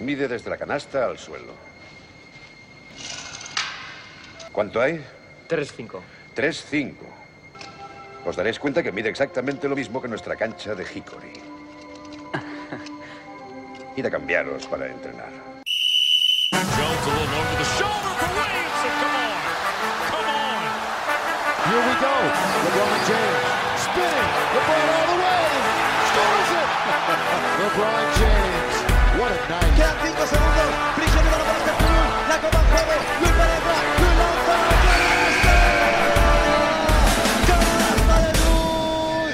Mide desde la canasta al suelo. ¿Cuánto hay? 3-5. 3-5. Os daréis cuenta que mide exactamente lo mismo que nuestra cancha de Hickory. Id a cambiaros para entrenar. Jones a little over the shoulder for Williams. and Come on. Come on. Here we go. LeBron James spinning. LeBron all the way. Scores it. LeBron James. What a night. Quedan 5 segundos. Prisionero para este Perú. La copa en juego. Luis Pereira. Luis lanza. ¡Canasta de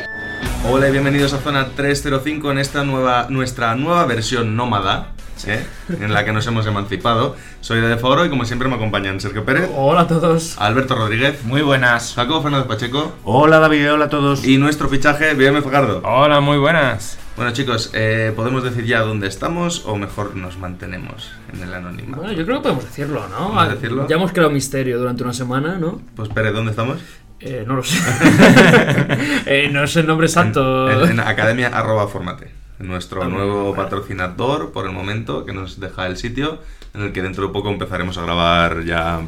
Luis! Hola y bienvenidos a Zona 305 en esta nueva, nuestra nueva versión nómada, ¿eh? en la que nos hemos emancipado. Soy de Foro y como siempre me acompañan Sergio Pérez, Hola a todos. Alberto Rodríguez, Muy buenas. Jacobo Fernández Pacheco Hola David, hola a todos. y nuestro fichaje, Guillermo Fajardo. Hola, muy buenas. Bueno chicos, eh, ¿podemos decir ya dónde estamos o mejor nos mantenemos en el anonimato? Bueno, yo creo que podemos decirlo, ¿no? ¿Podemos decirlo? Ya hemos creado misterio durante una semana, ¿no? Pues Pérez, ¿dónde estamos? Eh, no lo sé. Eh, no sé el nombre exacto. En, en academia arroba formate. Nuestro Ah, nuevo vale. patrocinador por el momento que nos deja el sitio en el que dentro de poco empezaremos a grabar ya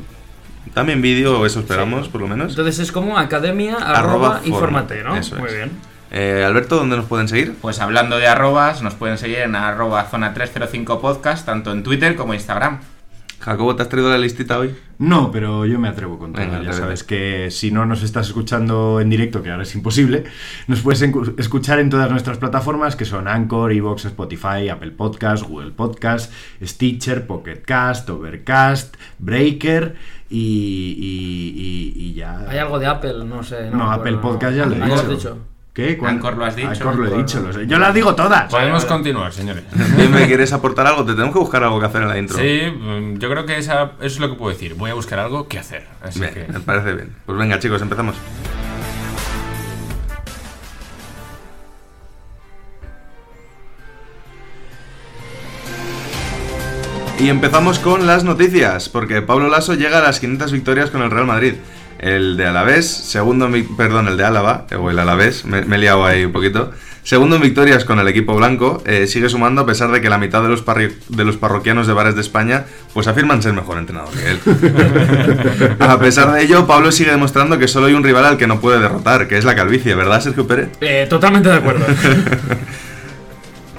también vídeo, eso esperamos por lo menos. Entonces es como academia Arroba arroba informate, ¿no? eso Muy es. bien. Eh, Alberto, ¿dónde nos pueden seguir? Pues hablando de arrobas, nos pueden seguir en arroba zona 305 podcast, tanto en Twitter como Instagram. Jacobo, ¿te has traído la listita hoy? No, pero yo me atrevo con todo. Venga, ya atrévete. sabes que si no nos estás escuchando en directo, que ahora es imposible, nos puedes escuchar en todas nuestras plataformas que son Anchor, Evox, Spotify, Apple Podcast, Google Podcast, Stitcher, Pocket Cast, Overcast, Breaker y, y- y- y ya. Hay algo de Apple, no sé. No, me Apple Podcast ya lo he Ah, dicho. has dicho. ¿Qué? ¿Cuál? Anchor lo has dicho. Anchor lo he Anchor. dicho. lo sé. Yo las digo todas. Podemos continuar, señores. Bien, ¿Me quieres aportar algo? Te tenemos que buscar algo que hacer en la intro. Sí, mm, yo creo que esa, eso es lo que puedo decir. Voy a buscar algo que hacer. Así Bien, que. me parece bien. Pues venga, chicos, empezamos. Y empezamos con las noticias, porque Pablo Lasso llega a las 500 victorias con el Real Madrid. El de Alavés, segundo, perdón, el de Álava, o el Alavés, me, me he liado ahí un poquito. Segundo en victorias con el equipo blanco, eh, sigue sumando a pesar de que la mitad de los, parri- de los parroquianos de bares de España pues afirman ser mejor entrenador que él. a pesar de ello, Pablo sigue demostrando que solo hay un rival al que no puede derrotar, que es la calvicie, ¿verdad, Sergio Pérez? Eh, totalmente de acuerdo.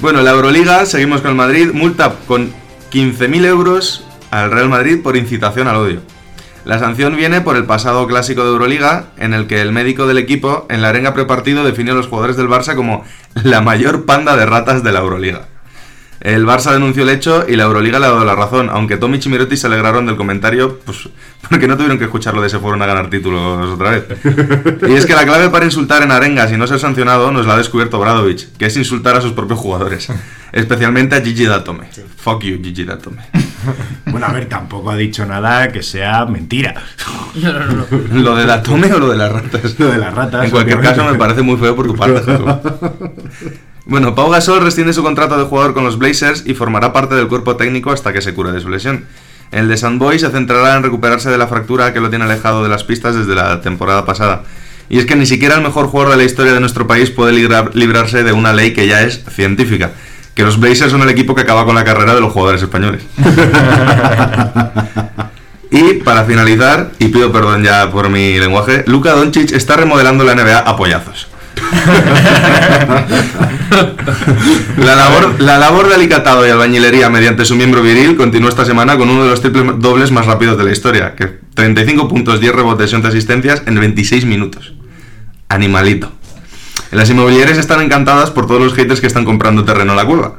Bueno, la Euroliga, seguimos con el Madrid, multa con 15.000 euros al Real Madrid por incitación al odio. La sanción viene por el pasado clásico de Euroliga, en el que el médico del equipo en la arenga prepartido definió a los jugadores del Barça como la mayor panda de ratas de la Euroliga. El Barça denunció el hecho y la Euroliga le ha dado la razón, aunque Tomic y Mirotic se alegraron del comentario, pues porque no tuvieron que escucharlo de se fueron a ganar títulos otra vez. Y es que la clave para insultar en arengas y no ser sancionado nos la ha descubierto Bradovic, que es insultar a sus propios jugadores, especialmente a Gigi Datome. Fuck you, Gigi Datome. Bueno, a ver, tampoco ha dicho nada que sea mentira. No, no, no. ¿Lo de Datome o lo de las ratas? Lo de las ratas. En cualquier obviamente. caso me parece muy feo por tu parte. Bueno, Pau Gasol rescinde su contrato de jugador con los Blazers y formará parte del cuerpo técnico hasta que se cure de su lesión. El de Sandboy se centrará en recuperarse de la fractura que lo tiene alejado de las pistas desde la temporada pasada. Y es que ni siquiera el mejor jugador de la historia de nuestro país puede librar- librarse de una ley que ya es científica. Que los Blazers son el equipo que acaba con la carrera de los jugadores españoles. Y para finalizar, y pido perdón ya por mi lenguaje, Luka Doncic está remodelando la NBA a pollazos. La, labor, la de alicatado y albañilería mediante su miembro viril continuó esta semana con uno de los triples dobles más rápidos de la historia, que 35 puntos, 10 rebotes y 11 asistencias en 26 minutos. Animalito. Las inmobiliarias están encantadas por todos los haters que están comprando terreno en la cueva.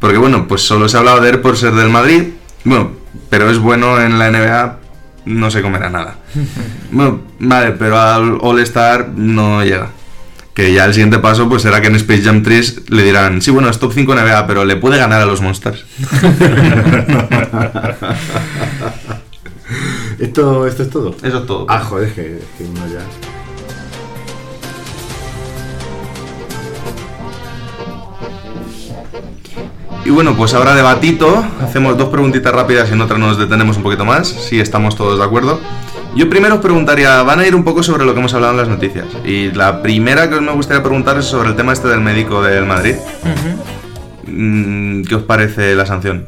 Porque bueno, pues solo se ha hablado de él por ser del Madrid. Bueno, pero es bueno en la NBA, no se comerá nada. Bueno, vale, pero al All-Star no llega. Que ya el siguiente paso pues será que en Space Jam 3 le dirán, sí, bueno, es top 5 NBA, pero le puede ganar a los Monsters. ¿Esto, ¿Esto es todo? Eso es todo. Ah, joder, que, que uno ya. Y bueno, pues ahora debatito, hacemos dos preguntitas rápidas y en otra nos detenemos un poquito más, si estamos todos de acuerdo. Yo primero os preguntaría, van a ir un poco sobre lo que hemos hablado en las noticias. Y la primera que os me gustaría preguntar es sobre el tema este del médico del Madrid. mm, ¿qué os parece la sanción?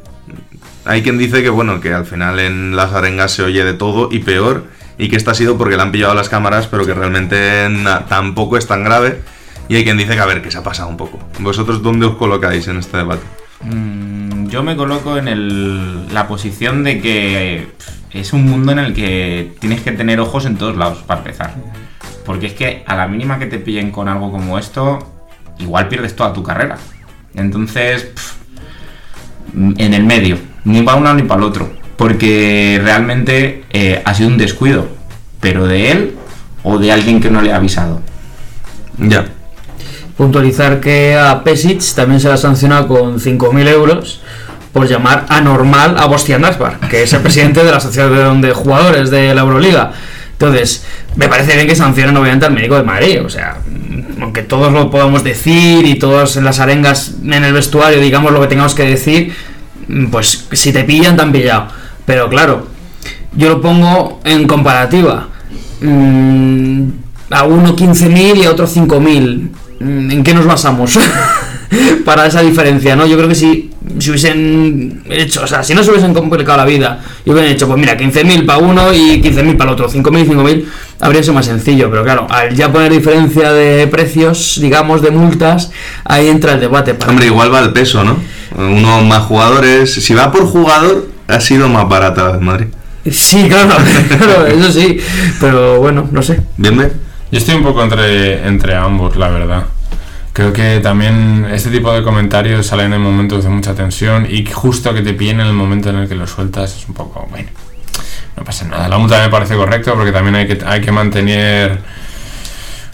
Hay quien dice que bueno, que al final en las arengas se oye de todo y peor, y que esta ha sido porque le han pillado las cámaras, pero que realmente na- tampoco es tan grave. Y hay quien dice que a ver, que se ha pasado un poco. ¿Vosotros dónde os colocáis en este debate? Mm, yo me coloco en el- la posición de que pff, es un mundo en el que tienes que tener ojos en todos lados, para empezar. Porque es que a la mínima que te pillen con algo como esto, igual pierdes toda tu carrera. Entonces, pff, en el medio, ni para un lado ni para el otro. Porque realmente eh, ha sido un descuido, pero de él o de alguien que no le ha avisado. Ya. Puntualizar que a Pesic también se le ha sancionado con 5.000 euros por llamar anormal a Bostian Asbar, que es el presidente de la Asociación de Jugadores de la Euroliga. Entonces, me parece bien que sancionen obviamente al médico de Madrid, o sea, aunque todos lo podamos decir y todos en las arengas en el vestuario digamos lo que tengamos que decir, pues si te pillan, te han pillado. Pero claro, yo lo pongo en comparativa. Mm, a uno 15.000 y a otro 5.000. Mm, ¿En qué nos basamos? Para esa diferencia, ¿no? Yo creo que si, si hubiesen hecho, o sea, si no se hubiesen complicado la vida y hubieran hecho, pues mira, 15.000 para uno y 15.000 para el otro, 5.000 y 5.000, habría sido más sencillo. Pero claro, al ya poner diferencia de precios, digamos, de multas, ahí entra el debate. Para Hombre, igual va el peso, ¿no? Uno más jugadores. Si va por jugador, ha sido más barata la de Madrid. Sí, claro, claro, eso sí. Pero bueno, no sé. ¿Bien? Yo estoy un poco entre, entre ambos, la verdad. Creo que también este tipo de comentarios salen en momentos de mucha tensión y justo que te pillen en el momento en el que lo sueltas es un poco, bueno, no pasa nada. La multa me parece correcta porque también hay que, hay que mantener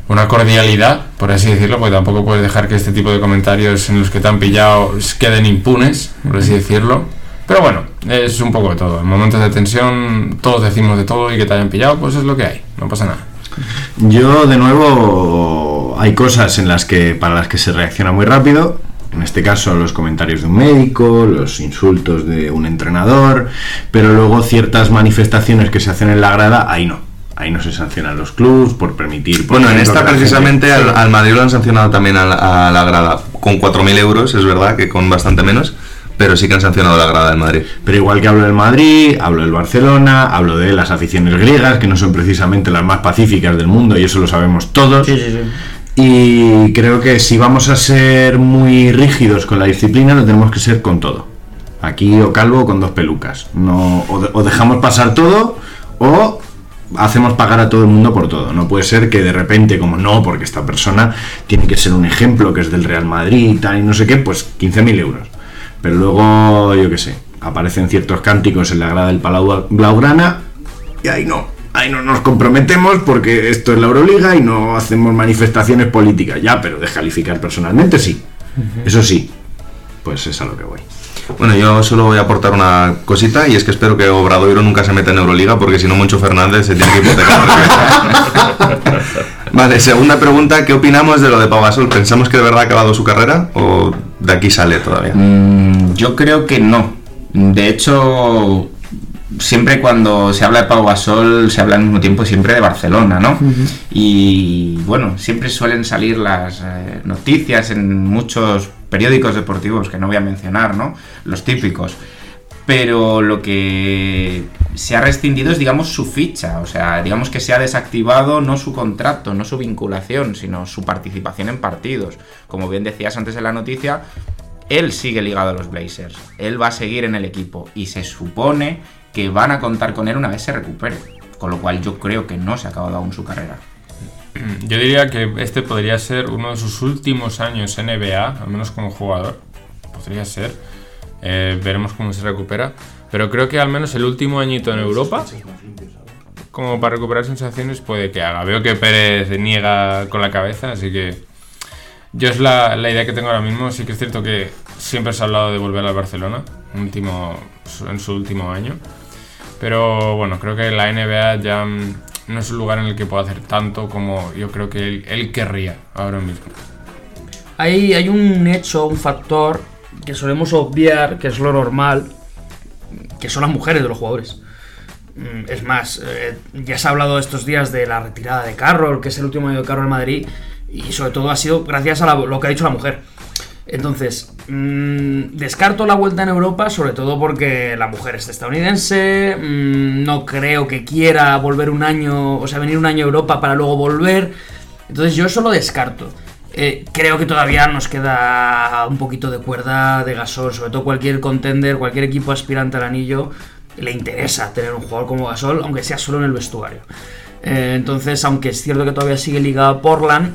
una cordialidad, por así decirlo, porque tampoco puedes dejar que este tipo de comentarios en los que te han pillado queden impunes, por así decirlo. Pero bueno, es un poco de todo. En momentos de tensión todos decimos de todo y que te hayan pillado, pues es lo que hay, no pasa nada. Yo, de nuevo, hay cosas en las que, para las que se reacciona muy rápido. En este caso, los comentarios de un médico, los insultos de un entrenador, pero luego ciertas manifestaciones que se hacen en la grada, ahí no. Ahí no se sancionan los clubs por permitir. por Bueno, en esta precisamente gente- al, al Madrid lo han sancionado también a la, a la grada con 4.000 euros, es verdad que con bastante menos, pero sí que han sancionado la grada del Madrid. Pero igual que hablo del Madrid, hablo del Barcelona, hablo de las aficiones griegas, que no son precisamente las más pacíficas del mundo, y eso lo sabemos todos. Sí, sí, sí. Y creo que si vamos a ser muy rígidos con la disciplina, lo tenemos que ser con todo. Aquí o calvo con dos pelucas. No, o, de- o dejamos pasar todo o hacemos pagar a todo el mundo por todo. No puede ser que de repente, como no, porque esta persona tiene que ser un ejemplo que es del Real Madrid y tal y no sé qué, pues 15.000 euros. Pero luego, yo qué sé, aparecen ciertos cánticos en la grada del Palau Blaugrana y ahí no. Ahí no nos comprometemos porque esto es la Euroliga y no hacemos manifestaciones políticas. Ya, pero descalificar personalmente sí. Eso sí. Pues es a lo que voy. Bueno, yo solo voy a aportar una cosita y es que espero que Obradoiro nunca se meta en Euroliga porque si no Moncho Fernández se tiene que hipotecar. vale, segunda pregunta, ¿qué opinamos de lo de Pau Gasol? ¿Pensamos que de verdad ha acabado su carrera o de aquí sale todavía? Mm, yo creo que no. De hecho, siempre cuando se habla de Pau Gasol se habla al mismo tiempo siempre de Barcelona, ¿no? Y bueno, siempre suelen salir las eh, noticias en muchos periódicos deportivos que no voy a mencionar, ¿no? Los típicos. Pero lo que se ha rescindido es, digamos, su ficha. O sea, digamos que se ha desactivado no su contrato, no su vinculación, sino su participación en partidos. Como bien decías antes en la noticia, él sigue ligado a los Blazers. Él va a seguir en el equipo. Y se supone que van a contar con él una vez se recupere. Con lo cual yo creo que no se ha acabado aún su carrera. Yo diría que este podría ser uno de sus últimos años en NBA, al menos como jugador. Podría ser. Eh, veremos cómo se recupera. Pero creo que al menos el último añito en Europa, como para recuperar sensaciones, puede que haga. Veo que Pérez niega con la cabeza, así que yo es la, la idea que tengo ahora mismo. Sí que es cierto que siempre se ha hablado de volver al Barcelona último, en su último año. Pero bueno, creo que la NBA ya mm, no es un lugar en el que pueda hacer tanto como yo creo que él, querría ahora mismo. Hay, hay un hecho, un factor que solemos obviar, que es lo normal, que son las mujeres de los jugadores. Mm, Es más, eh, ya se ha hablado estos días de la retirada de Carroll, que es el último año de Carroll en Madrid, y sobre todo ha sido gracias a lo que ha dicho la mujer. Entonces, mm, descarto la vuelta en Europa, sobre todo porque la mujer es estadounidense, mm, no creo que quiera volver un año, o sea, venir un año a Europa para luego volver. Entonces yo eso lo descarto. Eh, creo que todavía nos queda un poquito de cuerda de Gasol, sobre todo cualquier contender, cualquier equipo aspirante al anillo, le interesa tener un jugador como Gasol, aunque sea solo en el vestuario. Eh, entonces, aunque es cierto que todavía sigue ligado a Portland,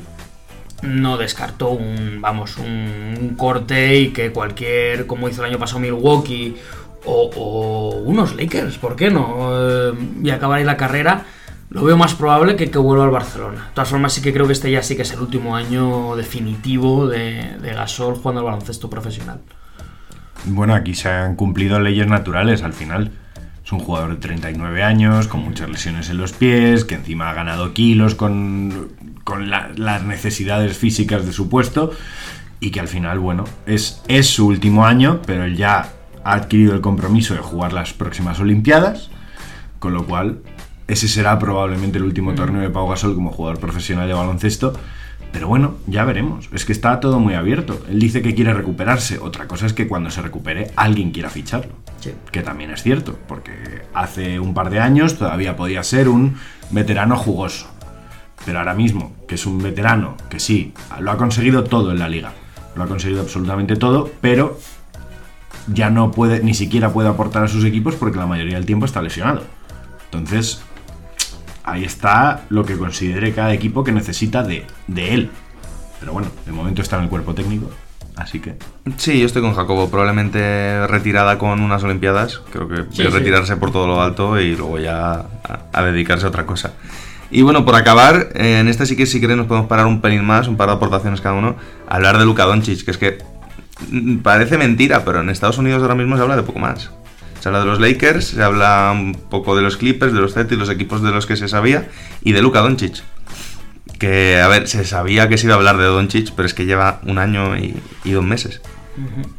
no descarto un, vamos, un, corte y que cualquier, como hizo el año pasado Milwaukee o, unos Lakers, ¿por qué no? Eh, y acabar ahí la carrera, lo veo más probable que que vuelva al Barcelona. De todas formas, sí que creo que este ya sí que es el último año definitivo de, de Gasol jugando al baloncesto profesional. Bueno, aquí se han cumplido leyes naturales al final. Es un jugador de 39 años, con muchas lesiones en los pies, que encima ha ganado kilos con, con la- las necesidades físicas de su puesto y que al final, bueno, es, es su último año, pero él ya ha adquirido el compromiso de jugar las próximas Olimpiadas, con lo cual ese será probablemente el último torneo de Pau Gasol como jugador profesional de baloncesto. Pero bueno, ya veremos. Es que está todo muy abierto. Él dice que quiere recuperarse. Otra cosa es que cuando se recupere alguien quiera ficharlo. Sí. Que también es cierto, porque hace un par de años todavía podía ser un veterano jugoso. Pero ahora mismo, que es un veterano que sí, lo ha conseguido todo en la liga. Lo ha conseguido absolutamente todo, pero ya no puede, ni siquiera puede aportar a sus equipos porque la mayoría del tiempo está lesionado. Entonces, ahí está lo que considere cada equipo que necesita de, de él. Pero bueno, de momento está en el cuerpo técnico, así que... Sí, yo estoy con Jacobo. Probablemente retirada con unas Olimpiadas. Creo que Sí, retirarse por todo lo alto y luego ya a, a dedicarse a otra cosa. Y bueno, por acabar, eh, en este sí que si queréis nos podemos parar un pelín más, un par de aportaciones cada uno, a hablar de Luka Doncic, que es que mm, parece mentira, pero en Estados Unidos ahora mismo se habla de poco más. Se habla de los Lakers, se habla un poco de los Clippers, de los Celtics, los equipos de los que se sabía, y de Luka Doncic. Que, a ver, se sabía que se iba a hablar de Doncic, pero es que lleva un año y, y dos meses.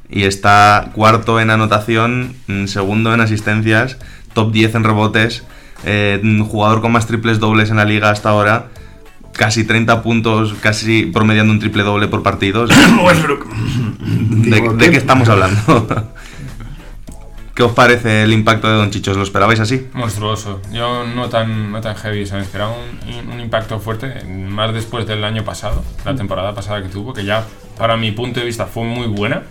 Y está cuarto en anotación, mm, segundo en asistencias, top 10 en rebotes, eh, mm, jugador con más triples dobles en la liga hasta ahora, casi 30 puntos, casi promediando un triple doble por partido. ¿De, de qué estamos hablando? ¿Qué os parece el impacto de Don Chicho? ¿Os lo esperabais así? Monstruoso. Yo no tan, no tan heavy, ¿sabes? Esperaba un, un impacto fuerte, más después del año pasado, la temporada pasada que tuvo, que ya para mi punto de vista fue muy buena.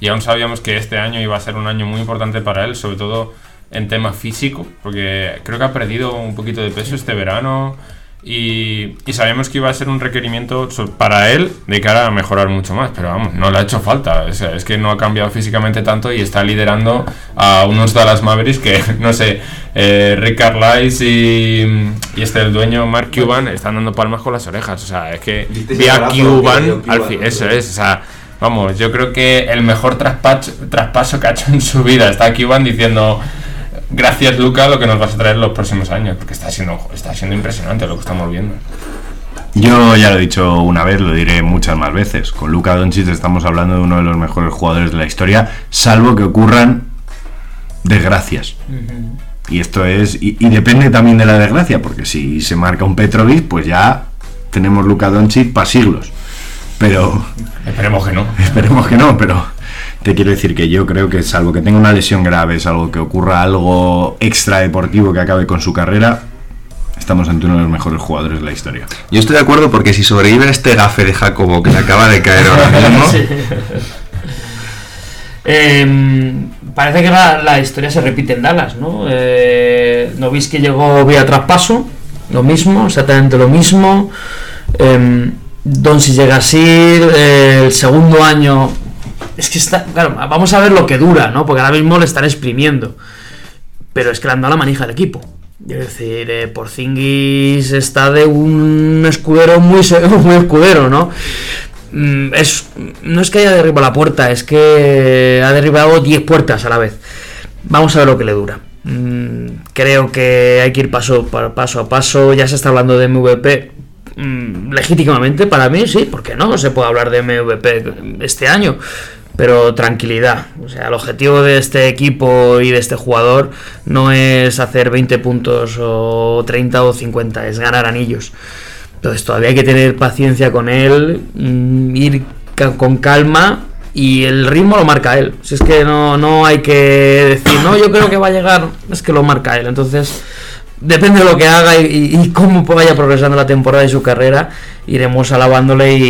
Y aún sabíamos que este año iba a ser un año muy importante para él, sobre todo en tema físico, porque creo que ha perdido un poquito de peso este verano. Y, y sabíamos que iba a ser un requerimiento para él de cara a mejorar mucho más, pero vamos, no le ha hecho falta. O sea, es que no ha cambiado físicamente tanto y está liderando a unos Dallas Mavericks que, no sé, eh, Rick Carlisle y, y este el dueño Mark Cuban están dando palmas con las orejas. O sea, es que vi a Cuban, al fin, eso es, o sea, vamos, yo creo que el mejor traspaso, traspaso que ha hecho en su vida está Cuban diciendo gracias Luca lo que nos vas a traer los próximos años, porque está siendo, está siendo impresionante lo que estamos viendo. Yo ya lo he dicho una vez, lo diré muchas más veces. Con Luka Doncic estamos hablando de uno de los mejores jugadores de la historia, salvo que ocurran desgracias. Y esto es. Y, y depende también de la desgracia, porque si se marca un Petrovic, pues ya tenemos Luka Doncic para siglos. Pero Esperemos que no. esperemos que no, pero te quiero decir que yo creo que salvo que tenga una lesión grave, salvo que ocurra algo extra deportivo que acabe con su carrera, estamos ante uno de los mejores jugadores de la historia. Yo estoy de acuerdo porque si sobrevive este gafe de Jacobo que le acaba de caer ahora mismo, Sí. Em, parece que la, la historia se repite en Dallas, ¿no? Eh, Nowitzki llegó vía traspaso, lo mismo, exactamente lo mismo. Eh, Doncic llega así, eh, el segundo año. Es que está. Claro, vamos a ver lo que dura, ¿no? Porque ahora mismo le están exprimiendo. Pero es que le han dado la manija al equipo. Es decir, eh, Porzingis está de un escudero muy, muy escudero, ¿no? Mm, Es, no es que haya derribado la puerta, es que ha derribado 10 puertas a la vez. Vamos a ver lo que le dura. Mm, Creo que hay que ir paso, pa- paso a paso. Ya se está hablando de MVP. mm, Legítimamente, para mí, sí, porque no se puede hablar de MVP este año. Pero tranquilidad. O sea, el objetivo de este equipo y de este jugador no es hacer 20 puntos o 30 o 50, es ganar anillos. Entonces todavía hay que tener paciencia con él, mm, ir con calma y el ritmo lo marca él. Si es que no, no hay que decir, no, yo creo que va a llegar, es que lo marca él. Entonces, depende de lo que haga y, y- y cómo vaya progresando la temporada y su carrera, iremos alabándole y,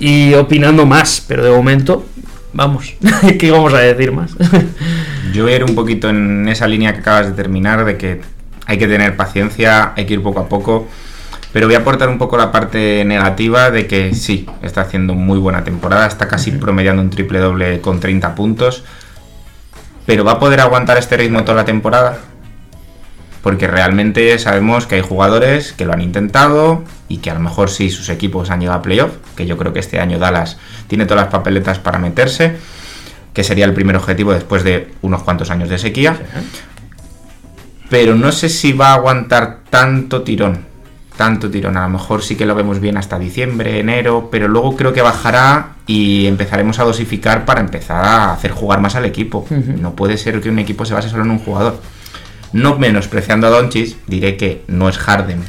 y- y opinando más. Pero de momento, vamos, ¿qué vamos a decir más? Yo voy a ir un poquito en esa línea que acabas de terminar, de que hay que tener paciencia, hay que ir poco a poco. Pero voy a aportar un poco la parte negativa de que sí, está haciendo muy buena temporada, está casi promediando un triple doble con 30 puntos. Pero ¿va a poder aguantar este ritmo toda la temporada? Porque realmente sabemos que hay jugadores que lo han intentado y que a lo mejor sí sus equipos han llegado a playoff, que yo creo que este año Dallas tiene todas las papeletas para meterse, que sería el primer objetivo después de unos cuantos años de sequía. Pero no sé si va a aguantar tanto tirón, tanto tirón. A lo mejor sí que lo vemos bien hasta diciembre, enero, pero luego creo que bajará y empezaremos a dosificar para empezar a hacer jugar más al equipo. No puede ser que un equipo se base solo en un jugador. No menospreciando a Doncic, diré que no es Harden.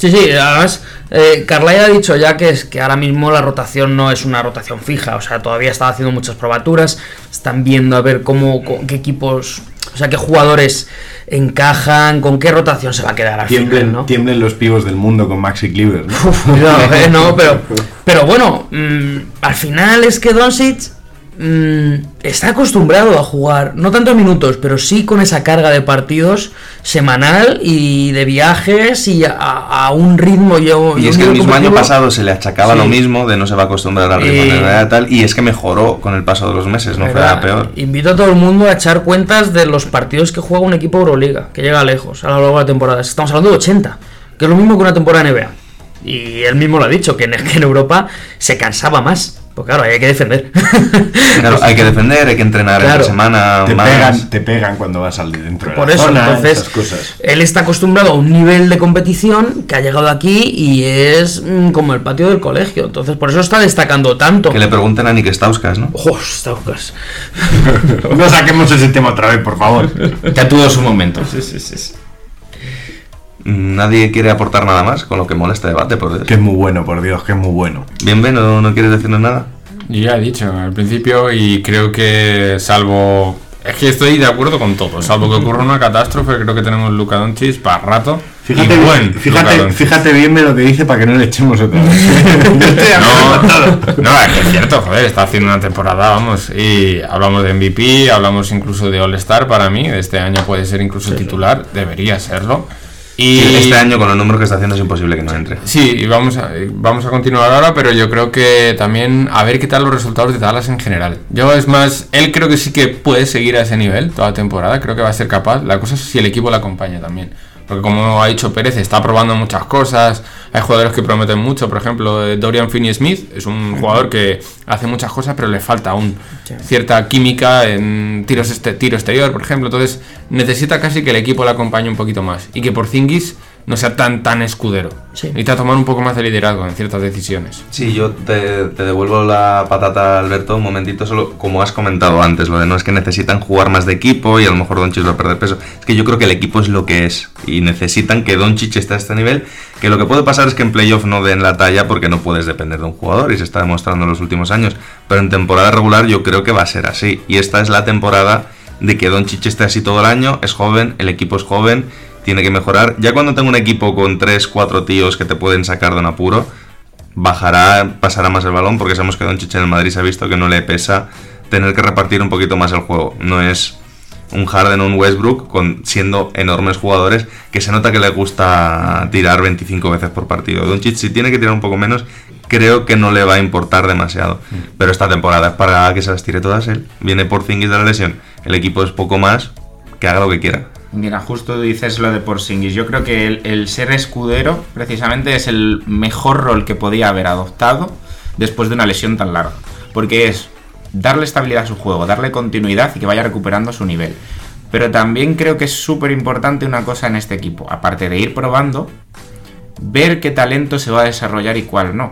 Sí, sí, además, eh, Carlyle ha dicho ya que es que ahora mismo la rotación no es una rotación fija, o sea, todavía está haciendo muchas probaturas, están viendo a ver cómo, con qué equipos, o sea, qué jugadores encajan, con qué rotación se va a quedar al Tiemblen, final, ¿no? tiemblen los pibos del mundo con Maxi Cleaver. ¿no? Uf, eh, no, pero, pero bueno, mm, al final es que Doncic mm, está acostumbrado a jugar, no tanto minutos, pero sí con esa carga de partidos semanal y de viajes y a, a un ritmo yo Y es que el mismo año pasado se le achacaba Sí. lo mismo, de no se va a acostumbrar al ritmo Y- de la tal, y es que mejoró con el paso de los meses, no fue peor. Invito a todo el mundo a echar cuentas de los partidos que juega un equipo Euroliga, que llega lejos a lo largo de la temporada. Estamos hablando de 80, que es lo mismo que una temporada NBA. Y él mismo lo ha dicho, que en, que en Europa se cansaba más. Pues claro, ahí hay que defender. Claro, hay que defender, hay que entrenar Claro. entre semana Te más. pegan, te pegan cuando vas al dentro de Por la eso, zona, entonces, esas cosas. él está acostumbrado a un nivel de competición que ha llegado aquí y es mm, como el patio del colegio. Entonces, por eso está destacando tanto. Que le pregunten a Nick Stauskas, ¿no? ¡Ojo, Staukas! No saquemos ese tema otra vez, por favor. Ya tuvo su momento. Nadie quiere aportar nada más, con lo que mola este debate, por Dios. Que es muy bueno, por Dios, que es muy bueno. Bien, Ben, ¿no, no quieres decirnos nada? Yo ya he dicho al principio y creo que salvo... Es que estoy de acuerdo con todo. Salvo que ocurra una catástrofe, creo que tenemos Luka Doncic para rato. Fíjate, y buen bien, fíjate, bien de lo que dice para que no le echemos otra vez. No, no, es que es cierto, joder, está haciendo una temporada, vamos, y hablamos de MVP, hablamos incluso de All-Star para mí, este año puede ser incluso titular, debería serlo. Y Este año, con los números que está haciendo, es imposible que no entre. Sí, y vamos a, vamos a continuar ahora, pero yo creo que también a ver qué tal los resultados de Dallas en general. Yo es más, él creo que sí que puede seguir a ese nivel toda la temporada, creo que va a ser capaz. La cosa es si el equipo le acompaña también. Porque como ha dicho Pérez, está probando muchas cosas, hay jugadores que prometen mucho, por ejemplo, eh, Dorian Finney-Smith es un jugador que hace muchas cosas, pero le falta aún cierta química en tiros este, tiro exterior, por ejemplo. Entonces necesita casi que el equipo le acompañe un poquito más. Y que por Zingis no sea tan tan escudero. Sí. Necesita tomar un poco más de liderazgo en ciertas decisiones. Sí, yo te, te devuelvo la patata, Alberto, un momentito, solo como has comentado antes, lo de no es que necesitan jugar más de equipo y a lo mejor Doncic va a perder peso. Es que yo creo que el equipo es lo que es y necesitan que Doncic esté a este nivel. Que lo que puede pasar es que en playoff no den la talla porque no puedes depender de un jugador y se está demostrando en los últimos años. Pero en temporada regular yo creo que va a ser así. Y esta es la temporada de que Doncic esté así todo el año, es joven, el equipo es joven, tiene que mejorar. Ya cuando tengo un equipo con 3, 4 tíos que te pueden sacar de un apuro, bajará, pasará más el balón porque sabemos que Doncic en el Madrid se ha visto que no le pesa tener que repartir un poquito más el juego. No es un Harden o un Westbrook con, siendo enormes jugadores que se nota que le gusta tirar 25 veces por partido. Doncic si tiene que tirar un poco menos, creo que no le va a importar demasiado. Pero esta temporada es para que se las tire todas él. Viene por Zingis de la lesión. El equipo es poco más, que haga lo que quiera. Mira, justo dices lo de Porzingis. Yo creo que el, ser escudero, precisamente, es el mejor rol que podía haber adoptado después de una lesión tan larga. Porque es darle estabilidad a su juego, darle continuidad y que vaya recuperando su nivel. Pero también creo que es súper importante una cosa en este equipo. Aparte de ir probando, ver qué talento se va a desarrollar y cuál no.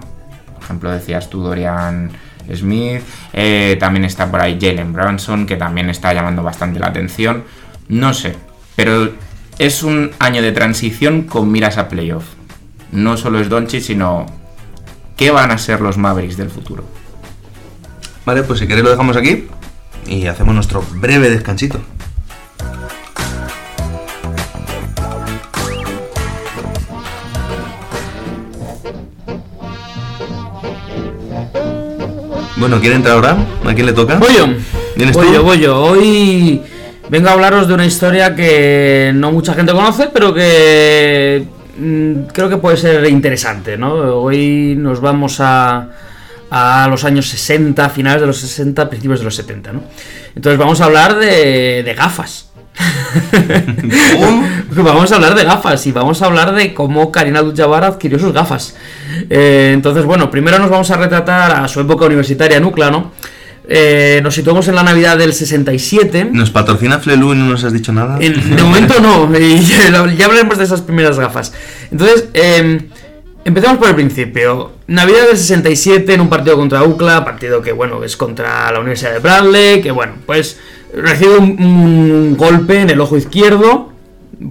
Por ejemplo, decías tú Dorian Smith, eh, también está por ahí Jalen Brunson, que también está llamando bastante la atención. No sé, pero es un año de transición con miras a playoff. No solo es Doncic, sino ¿Qué van a ser los Mavericks del futuro? Vale, pues si queréis lo dejamos aquí y hacemos nuestro breve descansito. Bueno, ¿quiere entrar ahora? ¿A quién le toca? Voy yo. ¿Vienes Voy tú? yo, voy yo. Hoy vengo a hablaros de una historia que no mucha gente conoce, pero que mm, creo que puede ser interesante, ¿no? Hoy nos vamos a, a los años 60, finales de los 60, principios de los 70, ¿no? Entonces vamos a hablar de, de gafas. vamos a hablar de gafas y vamos a hablar de cómo Karina Abdul-Jabbar adquirió sus gafas. Eh, entonces, bueno, primero nos vamos a retratar a su época universitaria en UCLA, ¿no? Eh, nos situamos en la Navidad del 67. ¿Nos patrocina Flelu y no nos has dicho nada? En- de momento no, y ya, ya hablaremos de esas primeras gafas. Entonces, eh, empecemos por el principio. Navidad del 67 en un partido contra UCLA, partido que, bueno, es contra la Universidad de Bradley, que, bueno, pues recibe un, un golpe en el ojo izquierdo.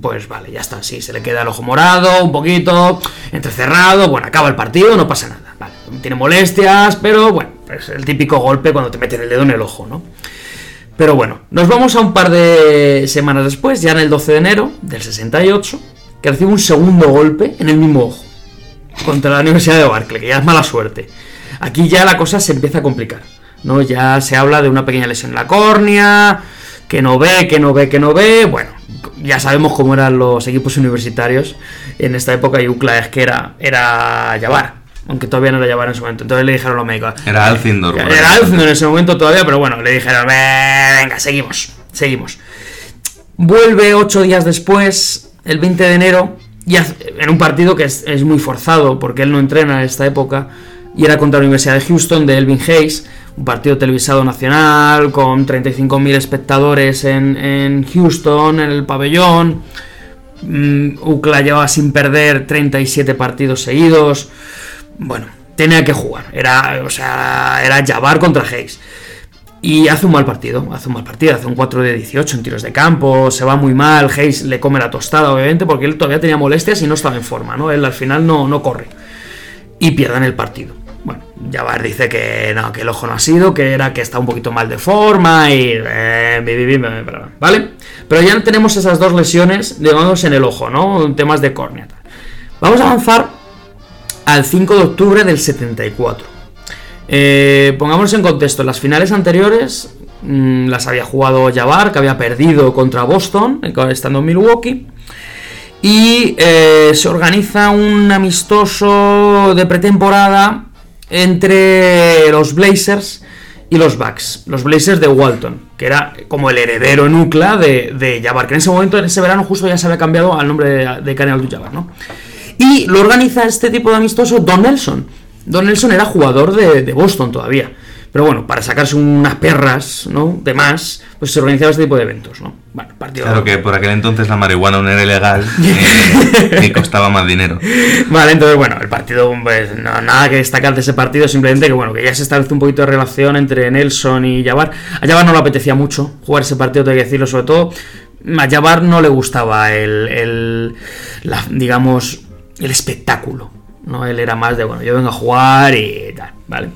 Pues vale, ya está, sí, se le queda el ojo morado, un poquito, entrecerrado, bueno, acaba el partido, no pasa nada, vale, tiene molestias, pero bueno, es el típico golpe cuando te meten el dedo en el ojo, ¿no? Pero bueno, nos vamos a un par de semanas después, ya en el 12 de enero del 68, que recibe un segundo golpe en el mismo ojo, contra la Universidad de Barclay, que ya es mala suerte. Aquí ya la cosa se empieza a complicar, ¿no? Ya se habla de una pequeña lesión en la córnea, que no ve, que no ve, que no ve, bueno, ya sabemos cómo eran los equipos universitarios en esta época y UCLA es que era, era Jabbar, aunque todavía no era Jabbar en su momento. Entonces le dijeron a los médicos, Era Alcindor. era ahí. Alcindor en ese momento todavía, pero bueno, le dijeron, "Ve, venga, seguimos, seguimos. Vuelve ocho días después, el 20 de enero, y en un partido que es, es muy forzado, porque él no entrena en esta época, y era contra la Universidad de Houston de Elvin Hayes, un partido televisado nacional, con 35.000 espectadores en, en Houston, en el pabellón. Mm, UCLA llevaba sin perder 37 partidos seguidos. Bueno, tenía que jugar. Era, o sea, era Jabbar contra Hayes. Y hace un mal partido, hace un mal partido, hace un 4 de 18 en tiros de campo, se va muy mal, Hayes le come la tostada, obviamente, porque él todavía tenía molestias y no estaba en forma, ¿no? Él al final no, no corre. Y pierden el partido. Bueno, Jabbar dice que no, que el ojo no ha sido, que era que está un poquito mal de forma y... eh, ¿Vale? Pero ya tenemos esas dos lesiones, digamos, en el ojo, ¿no? Temas de córnea. Vamos a avanzar al 5 de octubre del 74. Eh, pongámonos en contexto, las finales anteriores mm, las había jugado Jabbar, que había perdido contra Boston, eh, estando en Milwaukee. Y eh, se organiza un amistoso de pretemporada entre los Blazers y los Bucks. Los Blazers de Walton, que era como el heredero en UCLA de, de que en ese momento, en ese verano, justo ya se había cambiado al nombre de, de Abdul-Jabbar, ¿no? Y lo organiza este tipo de amistoso Don Nelson. Don Nelson era jugador de, de Boston todavía. Pero bueno, para sacarse unas perras, ¿no? De más, pues se organizaba este tipo de eventos, ¿no? Bueno, partido. Claro que por aquel entonces la marihuana no era ilegal eh, y costaba más dinero. Vale, entonces bueno, el partido, pues no, nada que destacar de ese partido, simplemente que bueno, que ya se establece un poquito de relación entre Nelson y Jabbar. A Jabbar no le apetecía mucho jugar ese partido, tengo que decirlo, sobre todo a Jabbar no le gustaba el, el la- digamos, el espectáculo, ¿no? Él era más de, bueno, yo vengo a jugar y tal, ¿vale?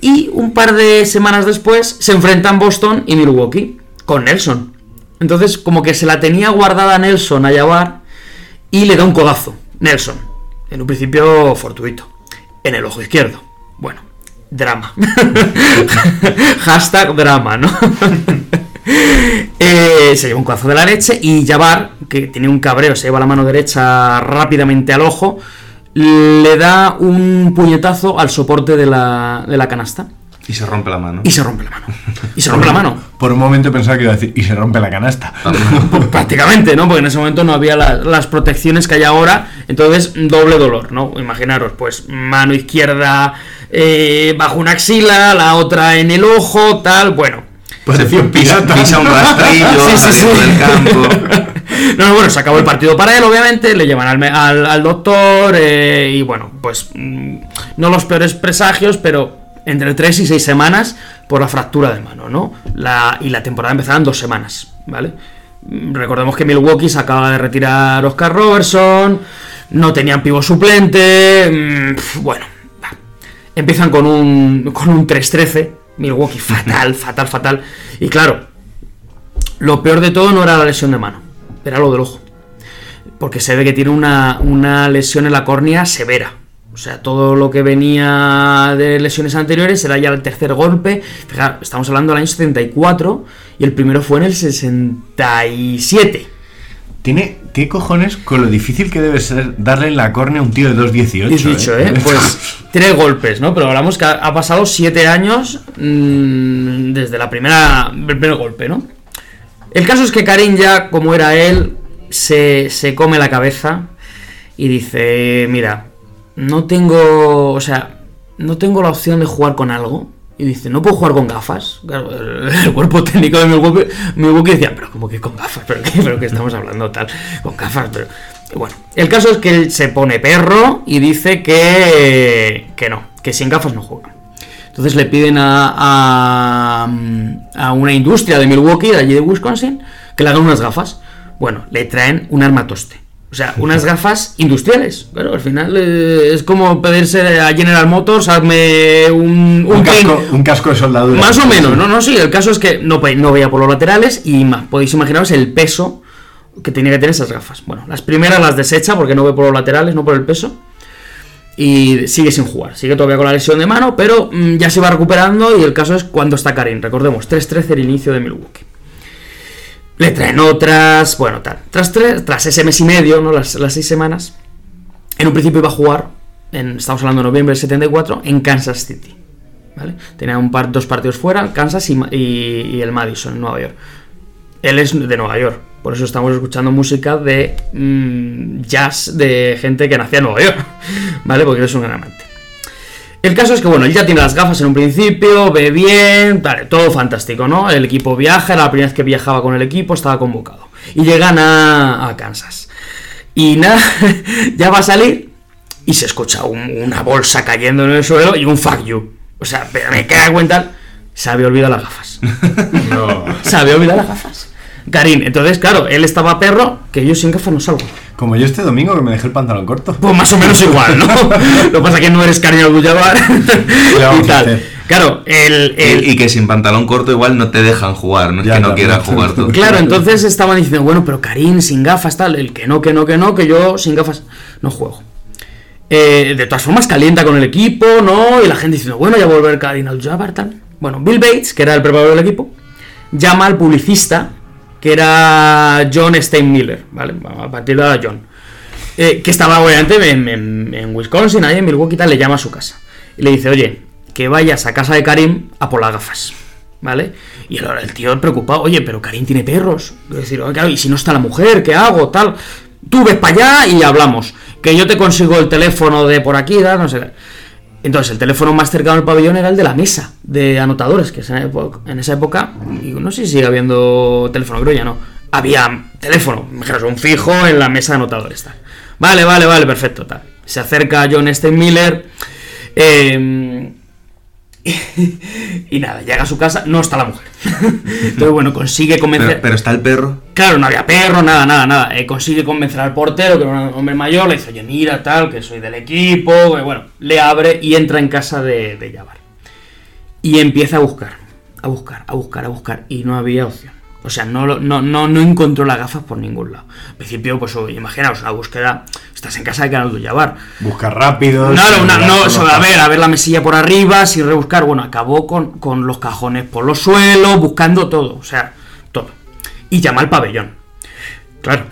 Y un par de semanas después se enfrentan Boston y Milwaukee con Nelson. Entonces, como que se la tenía guardada Nelson a Jabbar y le da un codazo. Nelson. En un principio fortuito. En el ojo izquierdo. Bueno, drama. Hashtag drama, ¿no? Eh, se lleva un codazo de la leche y Jabbar, que tiene un cabreo, se lleva la mano derecha rápidamente al ojo, le da un puñetazo al soporte de la, de la canasta Y se rompe la mano. y se rompe la mano. Y se rompe la mano. Por un momento pensaba que iba a decir, y se rompe la canasta. Prácticamente, ¿no? Porque en ese momento no había la- las protecciones que hay ahora, entonces doble dolor, ¿no? Imaginaros, pues mano izquierda eh, bajo una axila, la otra en el ojo, tal, bueno. Se fue, pisa, pisa un rastrillo Sí, sí, sí. del campo. No, no, bueno, se acabó el partido para él, obviamente, le llevan al, al- al doctor eh, y bueno, pues mm, no los peores presagios, pero entre 3 y 6 semanas por la fractura de mano, ¿no? La, y la temporada empezaba en dos semanas, ¿vale? Mm, Recordemos que Milwaukee se acaba de retirar Oscar Robertson, no tenían pivo suplente, mm, bueno, va. empiezan con un, con un 3-13, Milwaukee fatal, fatal, fatal, y claro, lo peor de todo no era la lesión de mano, era lo del ojo, porque se ve que tiene una, una lesión en la córnea severa. O sea, todo lo que venía de lesiones anteriores era ya el tercer golpe. Fijaros, estamos hablando del año 74 y el primero fue en el 67. Tiene, ¿Qué cojones con lo difícil que debe ser darle en la córnea a un tío de 2.18? Bien dicho, ¿eh? Pues tres golpes, ¿no? Pero hablamos que ha, ha pasado siete años mm, desde la primera, el primer golpe, ¿no? El caso es que Karim ya, como era él, se, se come la cabeza y dice, mira, no tengo, o sea, no tengo la opción de jugar con algo. Y dice, no puedo jugar con gafas. El, cuerpo técnico de Milwaukee, Milwaukee decía, pero como que con gafas, pero que estamos hablando tal, con gafas, pero... Bueno, el caso es que él se pone perro y dice que, que no, que sin gafas no juega. Entonces le piden a, a, a una industria de Milwaukee, de allí de Wisconsin, que le hagan unas gafas. Bueno, le traen un armatoste. O sea, unas gafas industriales. Claro, al final eh, es como pedirse a General Motors, hazme un, Un, un casco, un casco de soldadura. Más o menos, no, no, sí. El caso es que no veía por los laterales y más, podéis imaginaros el peso que tenía que tener esas gafas. Bueno, las primeras las desecha porque no ve por los laterales, no por el peso. Y sigue sin jugar, sigue todavía con la lesión de mano, pero mm, ya se va recuperando y el caso es cuando está Karim. Recordemos, 3-13 el inicio de Milwaukee. Le traen otras, bueno, tal. Tras, tres- tras ese mes y medio, ¿no? Las, las seis semanas, en un principio iba a jugar, en, estamos hablando de noviembre del 74, en Kansas City. ¿vale? Tenía un par, dos partidos fuera, Kansas y, y el Madison, en Nueva York. Él es de Nueva York, por eso estamos escuchando música de mm, jazz de gente que nacía en Nueva York, ¿vale? Porque él es un gran amante. El caso es que, bueno, él ya tiene las gafas en un principio, ve bien, vale, todo fantástico, ¿no? El equipo viaja, era la primera vez que viajaba con el equipo, estaba convocado. Y llegan a, a Kansas. Y nada, ya va a salir y se escucha un- una bolsa cayendo en el suelo y un fuck you. O sea, me queda cuenta, se había olvidado las gafas. No. Se había olvidado las gafas. Karim, entonces, claro, él estaba perro, que yo sin gafas no salgo. Como yo este domingo que me dejé el pantalón corto. Pues más o menos igual, ¿no? Lo que pasa es que no eres Karim Abdul-Jabbar y a tal. Claro, el, el- Y, y que sin pantalón corto igual no te dejan jugar, no es Ya, que no no. jugar tú. Claro, entonces estaban diciendo, bueno, pero Karim sin gafas, tal, el que no, que no, que no, que yo sin gafas no juego. Eh, de todas formas, calienta con el equipo, ¿no? Y la gente diciendo, bueno, ya volver Karim al-Jabbar, tal. Bueno, Bill Bates, que era el preparador del equipo, llama al publicista, que era John Steinmiller, ¿vale? A partir de ahora John. Eh, que estaba obviamente en, en- Wisconsin, ahí en Milwaukee, y tal, le llama a su casa. Y le dice, oye, que vayas a casa de Karim a por las gafas, ¿vale? Y ahora el tío preocupado, oye, pero Karim tiene perros. Es decir, "Oye, claro, y si no está la mujer, ¿qué hago? Tal. Tú ves para allá y hablamos. Que yo te consigo el teléfono de por aquí, tal, no sé. qué". Entonces, el teléfono más cercano al pabellón era el de la mesa de anotadores, que en esa época, no sé si sigue habiendo teléfono, creo ya no. Había teléfono, imaginaos, un fijo en la mesa de anotadores, tal. Vale, vale, vale, perfecto, tal. Se acerca John Steinmiller. Eh, y nada, llega a su casa, no está la mujer. Entonces, bueno, consigue convencer. Pero, pero está el perro. Claro, no había perro, nada, nada, nada. Eh, consigue convencer al portero, que era un hombre mayor, le dice, oye, mira, tal, que soy del equipo. que bueno, le abre y entra en casa de, de Jabbar. Y empieza a buscar, a buscar, a buscar, a buscar. Y no había opción. O sea, no, no, no, no encontró las gafas por ningún lado. Al principio, pues imaginaos, una búsqueda. Estás en casa de Canal de Jabbar. Buscar rápido. No, no, no, sin eso, a ver, a ver la mesilla por arriba, sin rebuscar. Bueno, acabó con, con los cajones por los suelos, buscando todo, o sea, todo. Y llama al pabellón. Claro.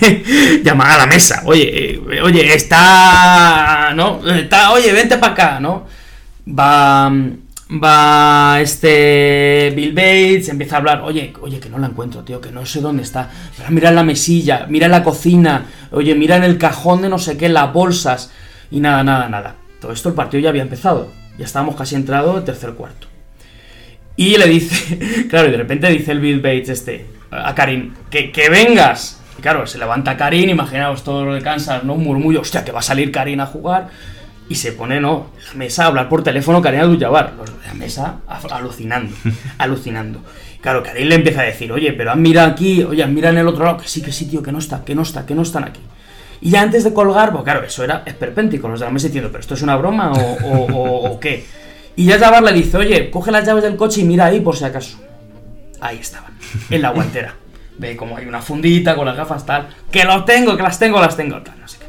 llama a la mesa. Oye, eh, oye, está. ¿No? Está, oye, vente para acá, ¿no? Va. Va este Bill Bates, empieza a hablar, oye, oye, que no la encuentro, tío, que no sé dónde está. Pero mira en la mesilla, mira en la cocina, oye, mira en el cajón de no sé qué, las bolsas. Y nada, nada, nada. Todo esto el partido ya había empezado. Ya estábamos casi entrado el tercer cuarto. Y le dice, claro, y de repente dice el Bill Bates este, a Karim, que, que vengas. Y claro, se levanta Karim, imaginaos todo lo de Kansas, ¿no? Un murmullo, hostia, que va a salir Karim a jugar. Y se pone, ¿no? La mesa a hablar por teléfono Karim Abdul-Jabbar. La mesa alucinando, alucinando. Claro, Karim le empieza a decir, oye, pero han mirado aquí, oye, han mirado en el otro lado, que sí, que sí, tío, que no está, que no está, que no están aquí. Y ya antes de colgar, pues claro, eso era esperpéntico. Los de la mesa diciendo, ¿pero esto es una broma o, o- o- o qué? Y ya Jabbar le dice, oye, coge las llaves del coche y mira ahí por si acaso. Ahí estaban, en la guantera. Ve como hay una fundita con las gafas tal. Que lo tengo, que las tengo, las tengo, tal, no sé qué.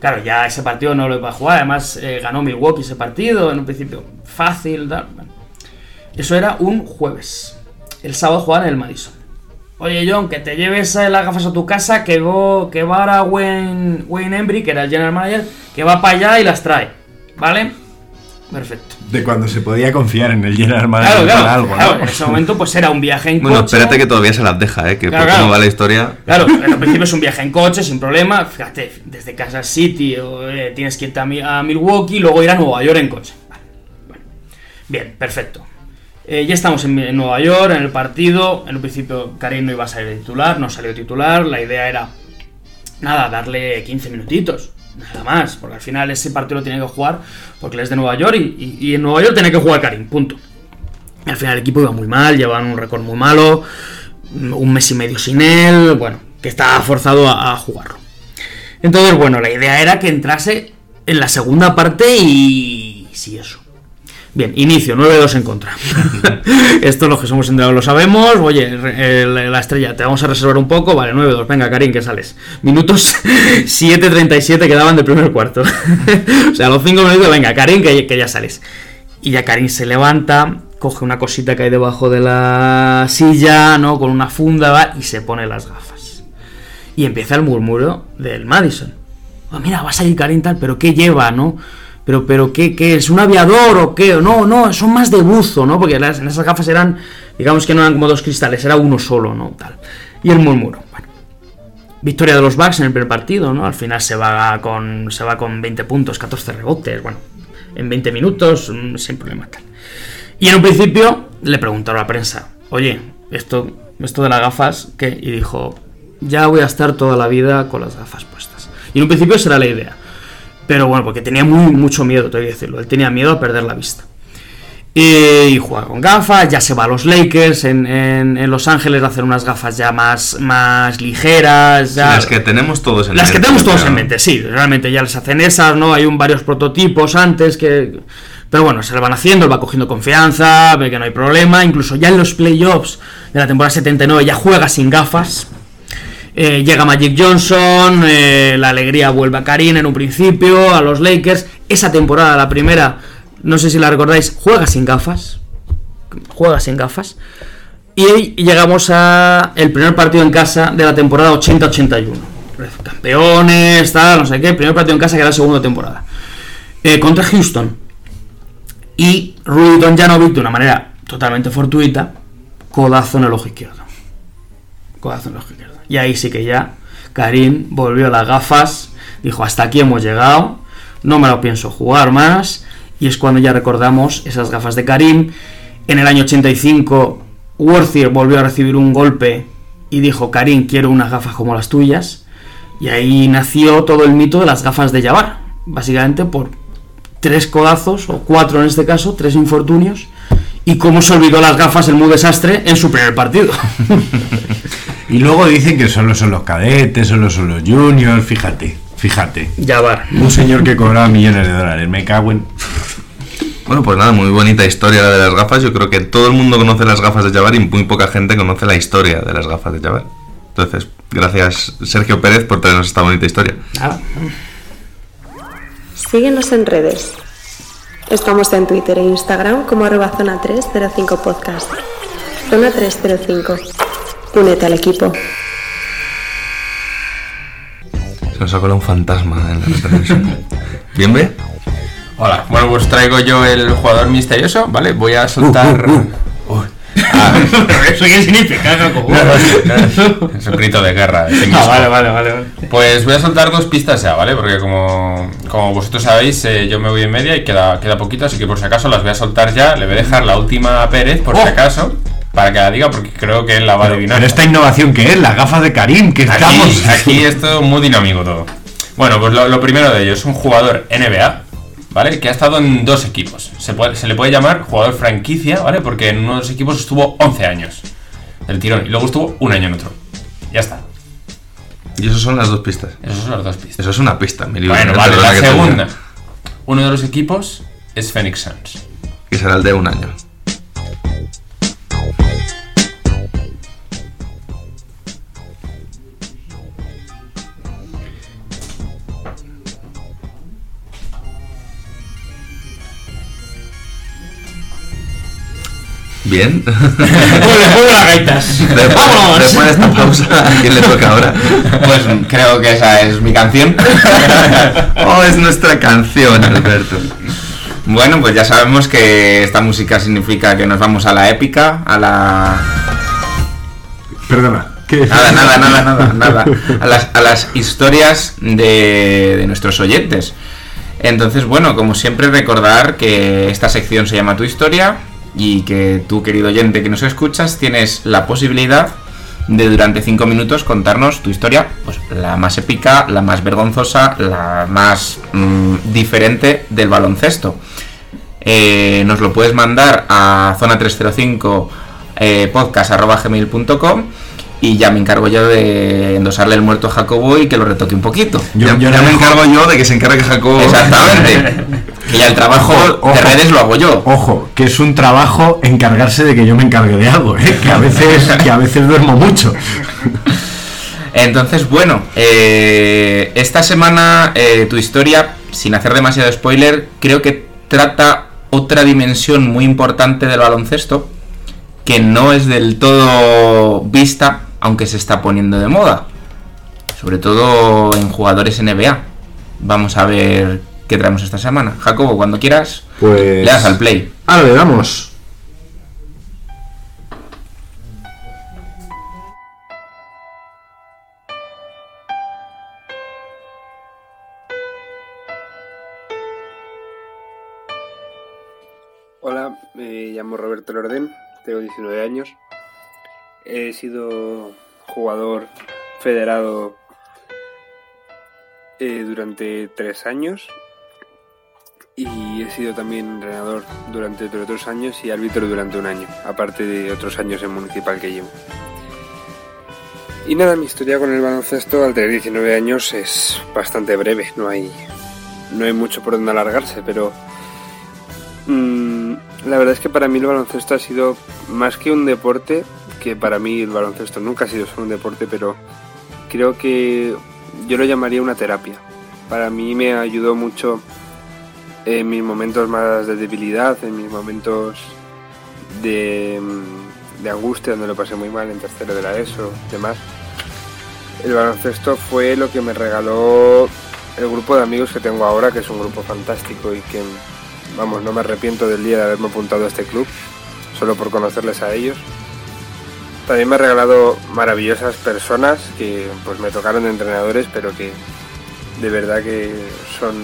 Claro, ya ese partido no lo iba a jugar. Además, eh, ganó Milwaukee ese partido. En un principio, fácil. tal, bueno. Eso era un jueves. El sábado jugaban en el Madison. Oye, John, que te lleves eh, las gafas a tu casa. Que, go- que va ahora Wayne, Wayne Embry, que era el general manager, que va para allá y las trae. ¿Vale? Perfecto. De cuando se podía confiar en el general manager Claro, claro. algo, claro, ¿no? en ese momento, pues era un viaje en Bueno, coche. espérate que todavía se las deja, ¿eh? Que Claro, por cómo claro. va la historia. Claro, en un principio es un viaje en coche, sin problema. Fíjate, desde Kansas City o, eh, tienes que irte a, a Milwaukee y luego ir a Nueva York en coche. Vale, bueno. Bien, perfecto. Eh, ya estamos en, en Nueva York, en el partido. En un principio Karim no iba a salir de titular, no salió titular. La idea era, nada, darle 15 minutitos. Nada más, porque al final ese partido lo tiene que jugar porque él es de Nueva York y, en Nueva York tiene que jugar Karim, punto. Al final el equipo iba muy mal, llevaban un récord muy malo, un mes y medio sin él, bueno, que estaba forzado a, a jugarlo. Entonces, bueno, la idea era que entrase en la segunda parte y... sí, eso. Bien, inicio, 9-2 en contra. Esto los que somos entrenadores lo sabemos. Oye, la estrella, te vamos a reservar un poco. Vale, 9-2, venga, Karim, que sales. Minutos 7.37 quedaban del primer cuarto. o sea, a los 5 minutos, venga, Karim, que, que ya sales. Y ya Karim se levanta, coge una cosita que hay debajo de la silla, ¿no? Con una funda, va, y se pone las gafas. Y empieza el murmuro del Madison. "Ah, mira, va a salir Karim tal, pero ¿qué lleva, no? Pero, pero ¿qué, qué es? ¿Un aviador o qué? No, no, son más de buzo, ¿no? Porque las, esas gafas eran, digamos que no eran como dos cristales, era uno solo, ¿no? Tal. Y el murmuro. Bueno. Victoria de los Bucks en el primer partido, ¿no? Al final se va con, se va con 20 puntos, 14 rebotes, bueno, en 20 minutos, mm, sin problema tal. Y en un principio le preguntaron a la prensa, oye, esto, esto de las gafas, ¿qué? Y dijo, ya voy a estar toda la vida con las gafas puestas. Y en un principio esa era la idea. Pero bueno, porque tenía muy, mucho miedo, te voy a decirlo. Él tenía miedo a perder la vista. Y, juega con gafas, ya se va a los Lakers en, en- en Los Ángeles a hacer unas gafas ya más, más ligeras. ya- Las que tenemos todos en las que mente, tenemos todos en mente, sí, realmente ya les hacen esas, ¿no? Hay un, varios prototipos antes que... Pero bueno, se le van haciendo, él va cogiendo confianza, ve que no hay problema, incluso ya en los playoffs de la temporada 79 ya juega sin gafas. Eh, llega Magic Johnson, eh, la alegría vuelve a Karim en un principio, a los Lakers. Esa temporada, la primera, no sé si la recordáis, juega sin gafas. Juega sin gafas. Y llegamos a primer partido en casa de la temporada 80-81. Campeones, tal, no sé qué. Primer partido en casa que era la segunda temporada. Eh, contra Houston. Y Rudy Donjanovic, de una manera totalmente fortuita, codazo en el ojo izquierdo. Codazo en el ojo izquierdo. Y ahí sí que ya Karim volvió las gafas, dijo, hasta aquí hemos llegado, no me lo pienso jugar más. Y es cuando ya recordamos esas gafas de Karim. En el año 85, Worthier volvió a recibir un golpe y dijo, Karim, quiero unas gafas como las tuyas. Y ahí nació todo el mito de las gafas de Jabbar. Básicamente por tres codazos, o cuatro en este caso, tres infortunios. Y cómo se olvidó las gafas el muy desastre en su primer partido. Y luego dicen que solo son los cadetes, solo son los juniors, fíjate, fíjate. Jabbar. Un señor que cobraba millones de dólares, me cago en... Bueno, pues nada, muy bonita historia la de las gafas. Yo creo que todo el mundo conoce las gafas de Jabbar y muy poca gente conoce la historia de las gafas de Jabbar. Entonces, gracias Sergio Pérez por traernos esta bonita historia. Nada. Síguenos en redes. Estamos en Twitter e Instagram como arroba zona 305 podcast. Zona 305. Únete al equipo. Se nos ha colado un fantasma en la retransmisión. ¿Bien ve? Hola, bueno, pues traigo yo el jugador misterioso, ¿vale? Voy a soltar. Uy. Ah, ¿Eso qué significa, Jacobo? es un grito de guerra. Ah, vale, vale. vale. Pues voy a soltar dos pistas ya, ¿vale? Porque como, como vosotros sabéis, eh, yo me voy en media y queda, queda poquito, así que por si acaso las voy a soltar ya. Le voy a dejar la última a Pérez, por si Oh. acaso, para que la diga, porque creo que él la va a adivinar. Pero esta innovación que es, las gafas de Karim, que estamos... Aquí, aquí esto muy dinámico todo. Bueno, pues lo, lo primero de ello es un jugador NBA, ¿vale? Que ha estado en dos equipos. Se, puede- se le puede llamar jugador franquicia, ¿vale? Porque en uno de los equipos estuvo 11 años del tirón y luego estuvo un año en otro. Ya está. Y eso son las dos pistas. Esas son las dos pistas. Eso es una pista, mi libro. Bueno, vale, la diga. segunda. Uno de los equipos es Phoenix Suns. Que será el de un año. Bien. Las gaitas. Después, ¡Vamos! después de esta pausa, ¿a quién le toca ahora? Pues creo que esa es mi canción. Oh, es nuestra canción, Alberto. Bueno, pues ya sabemos que esta música significa que nos vamos a la épica, a la... Perdona. ¿qué? Nada, nada, nada, nada, nada. A las, a las historias de, de nuestros oyentes. Entonces, bueno, como siempre, recordar que esta sección se llama Tu Historia y que tú, querido oyente que nos escuchas, tienes la posibilidad de durante cinco minutos contarnos tu historia, pues la más épica, la más vergonzosa, la más mm, diferente del baloncesto. Eh, nos lo puedes mandar a zona 305 eh, y ya me encargo yo de endosarle el muerto a Jacobo y que lo retoque un poquito. Yo- ya yo ya le me encargo yo de que se encargue Jacobo. Exactamente. que ya el trabajo Ojo. de redes lo hago yo. Ojo, que es un trabajo encargarse de que yo me encargue de algo, ¿eh? que a veces, que a veces duermo mucho. Entonces, bueno, eh, esta semana eh, tu historia, sin hacer demasiado spoiler, creo que trata otra dimensión muy importante del baloncesto que no es del todo vista, aunque se está poniendo de moda. Sobre todo en jugadores NBA. Vamos a ver qué traemos esta semana. Jacobo, cuando quieras, Pues. le das al play. Ahora le damos. Hola, me llamo Roberto Lorden, tengo 19 años. He sido jugador federado eh, durante tres años y he sido también entrenador durante otros años y árbitro durante un año, aparte de otros años en municipal que llevo. Y nada, mi historia con el baloncesto al tener 19 años es bastante breve, no hay, no hay mucho por donde alargarse, pero Mm, la verdad es que para mí el baloncesto ha sido más que un deporte, para mí el baloncesto nunca ha sido solo un deporte, pero creo que yo lo llamaría una terapia. Para mí me ayudó mucho en mis momentos más de debilidad, en mis momentos de, mm, de angustia, donde lo pasé muy mal en tercero de la ESO, demás. El baloncesto fue lo que me regaló el grupo de amigos que tengo ahora, que es un grupo fantástico y que, vamos, no me arrepiento del día de haberme apuntado a este club, solo por conocerles a ellos. También me ha regalado maravillosas personas que pues me tocaron de entrenadores, pero que de verdad que son,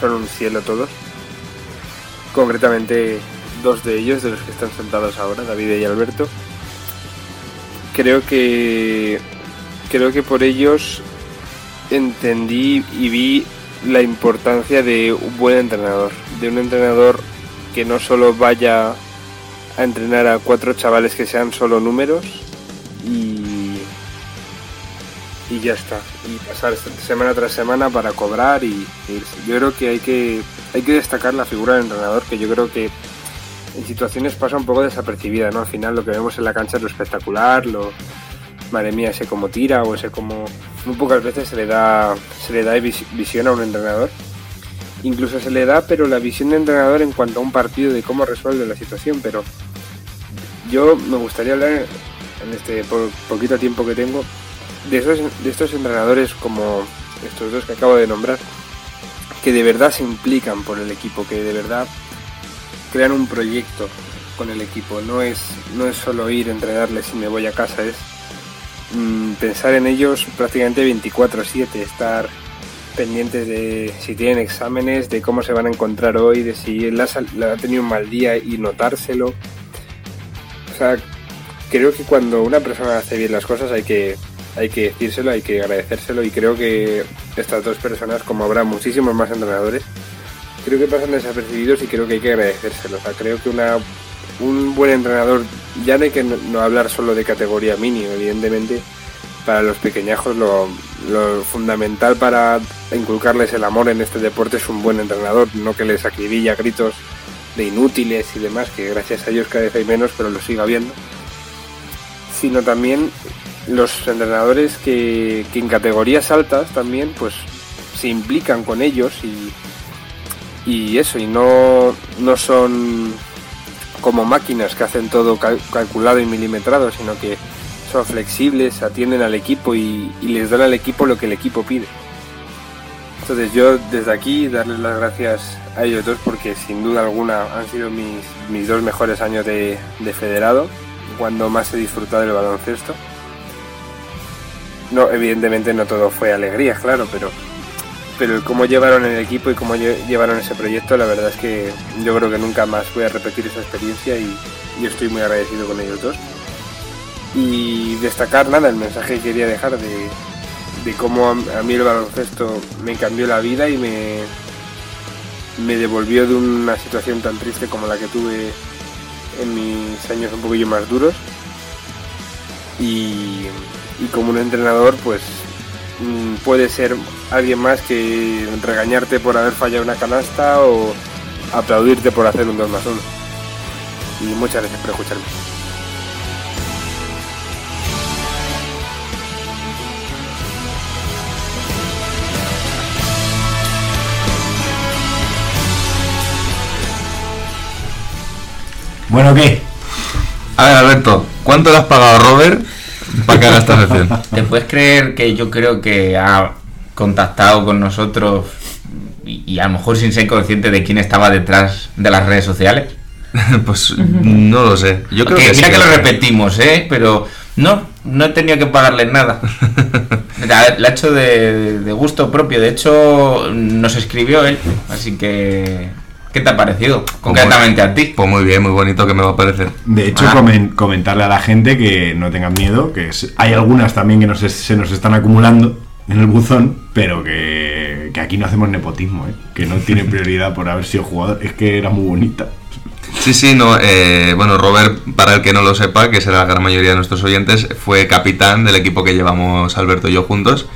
son un cielo todos. Concretamente dos de ellos, de los que están sentados ahora, David y Alberto. Creo que creo que por ellos entendí y vi la importancia de un buen entrenador, de un entrenador que no solo vaya a entrenar a cuatro chavales que sean solo números y, y ya está, y pasar semana tras semana para cobrar y, irse. Yo creo que hay que hay que destacar la figura del entrenador, que yo creo que en situaciones pasa un poco desapercibida, ¿no? Al final lo que vemos en la cancha es lo espectacular, lo madre mía, ese como tira o ese como muy pocas veces se le da se le da vis- visión a un entrenador. Incluso se le da, pero la visión de entrenador en cuanto a un partido de cómo resuelve la situación, pero yo me gustaría hablar en este po- poquito tiempo que tengo de estos entrenadores como estos dos que acabo de nombrar que de verdad se implican por el equipo, que de verdad crean un proyecto con el equipo. No es, no es solo ir, entrenarles y me voy a casa, es mm, pensar en ellos prácticamente 24/7, estar pendientes de si tienen exámenes, de cómo se van a encontrar hoy, de si sal- le ha tenido un mal día y notárselo. O sea, creo que cuando una persona hace bien las cosas hay que, hay que decírselo, hay que agradecérselo y creo que estas dos personas, como habrá muchísimos más entrenadores, creo que pasan desapercibidos y creo que hay que agradecérselo. O sea, creo que un buen entrenador, ya no hay que no, hablar solo de categoría mínima, evidentemente, para los pequeñajos lo, fundamental para inculcarles el amor en este deporte es un buen entrenador, no que les acribilla gritos de inútiles y demás, que gracias a ellos cada vez hay menos, pero lo siga habiendo, sino también los entrenadores que, en categorías altas también pues se implican con ellos y, y eso, y no, no son como máquinas que hacen todo cal- calculado y milimetrado, sino que son flexibles, atienden al equipo y, les dan al equipo lo que el equipo pide. Entonces yo desde aquí darles las gracias a ellos dos porque sin duda alguna han sido mis, mis dos mejores años de, de federado, cuando más he disfrutado del baloncesto. No, evidentemente no todo fue alegría, claro, pero, pero cómo llevaron el equipo y cómo lle- llevaron ese proyecto, la verdad es que yo creo que nunca más voy a repetir esa experiencia y, y estoy muy agradecido con ellos dos. Y destacar nada, el mensaje que quería dejar de, de cómo a, mí el baloncesto me cambió la vida y me, me devolvió de una situación tan triste como la que tuve en mis años un poquillo más duros. Y, y como un entrenador, pues mm, puede ser alguien más que regañarte por haber fallado una canasta o aplaudirte por hacer un 2 más 1. Y muchas gracias por escucharme. Bueno, ¿qué? A ver, Alberto, ¿cuánto le has pagado a Robert para que haga esta sección? ¿Te puedes creer que yo creo que ha contactado con nosotros y, y a lo mejor sin ser consciente de quién estaba detrás de las redes sociales? pues no lo sé. Yo creo Que que, mira sí, que lo ¿eh? repetimos, ¿eh? Pero no, no he tenido que pagarles nada. La, la ha hecho de, de gusto propio. De hecho, nos escribió él. Así que, ¿qué te ha parecido? Concretamente a ti. Pues muy bien, muy bonito que me va a parecer. De hecho, Ah. comen- comentarle a la gente que no tengan miedo, que es- hay algunas también que nos se nos están acumulando en el buzón, pero que, que aquí no hacemos nepotismo, ¿eh? que no tiene prioridad por haber sido jugador. Es que era muy bonita. Sí, sí, no. eh, bueno, Robert, para el que no lo sepa, que será la gran mayoría de nuestros oyentes, fue capitán del equipo que llevamos Alberto y yo juntos.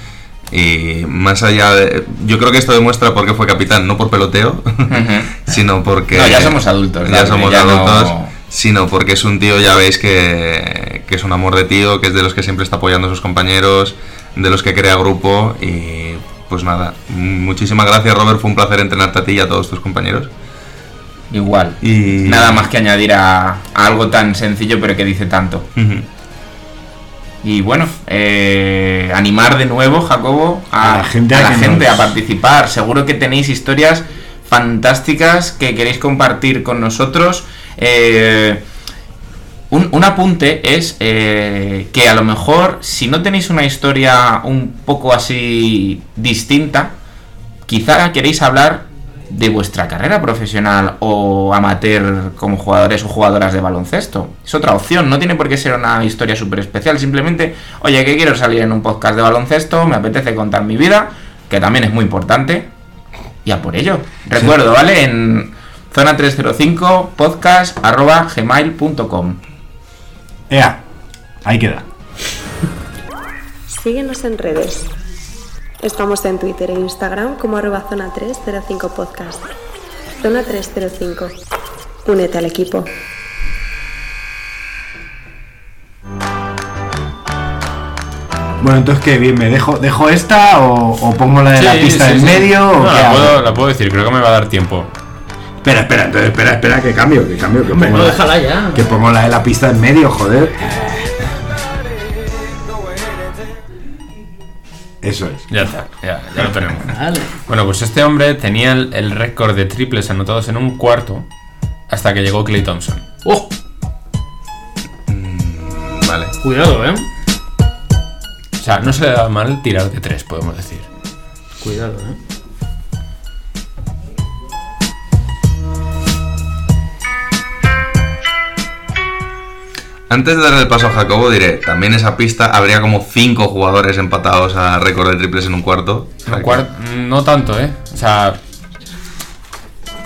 Y más allá de. Yo creo que esto demuestra por qué fue capitán, no por peloteo, sino porque. No, ya somos adultos, Ya somos ya no- adultos, sino porque es un tío, ya veis, que, que es un amor de tío, que es de los que siempre está apoyando a sus compañeros, de los que crea grupo. Y pues nada, muchísimas gracias, Robert. Fue un placer entrenarte a ti y a todos tus compañeros. Igual. Y. Nada más que añadir a, a algo tan sencillo pero que dice tanto. Ujú. Y bueno, eh, animar de nuevo, Jacobo, a, A la gente a la gente nos- a participar. Seguro que tenéis historias fantásticas que queréis compartir con nosotros. Eh, un, un apunte es eh, que a lo mejor si no tenéis una historia un poco así distinta, quizá queréis hablar de vuestra carrera profesional o amateur como jugadores o jugadoras de baloncesto. Es otra opción, no tiene por qué ser una historia súper especial, simplemente, oye, que quiero salir en un podcast de baloncesto, me apetece contar mi vida, que también es muy importante, y a por ello. Recuerdo, ¿vale? En zona 305 podcast arroba gmail.com. Ea, ahí queda. Síguenos en redes. Estamos en Twitter e Instagram como arroba zona 305 podcast. Zona 305. Únete al equipo. Bueno, entonces, ¿qué? Bien, ¿me dejo, dejo esta o, o pongo la de la pista sí, en sí. medio? o No, qué la, hago? puedo, la puedo decir, creo que me va a dar tiempo. Espera, espera, entonces, espera, espera, que cambio, que cambio. Que Hombre, pongo, no, la- déjala ya. que pongo la de la pista en medio, joder. Eso es. Ya está, ya, ya lo tenemos. Vale. Bueno, pues este hombre tenía el, el récord de triples anotados en un cuarto hasta que llegó Clay Thompson. ¡Oh! Vale. Cuidado, ¿eh? O sea, no se le da mal tirar de tres, podemos decir. Cuidado, ¿eh? Antes de darle el paso a Jacobo, diré, también esa pista habría como cinco jugadores empatados a récord de triples en un cuarto. Un que- cuar- no tanto, ¿eh? O sea,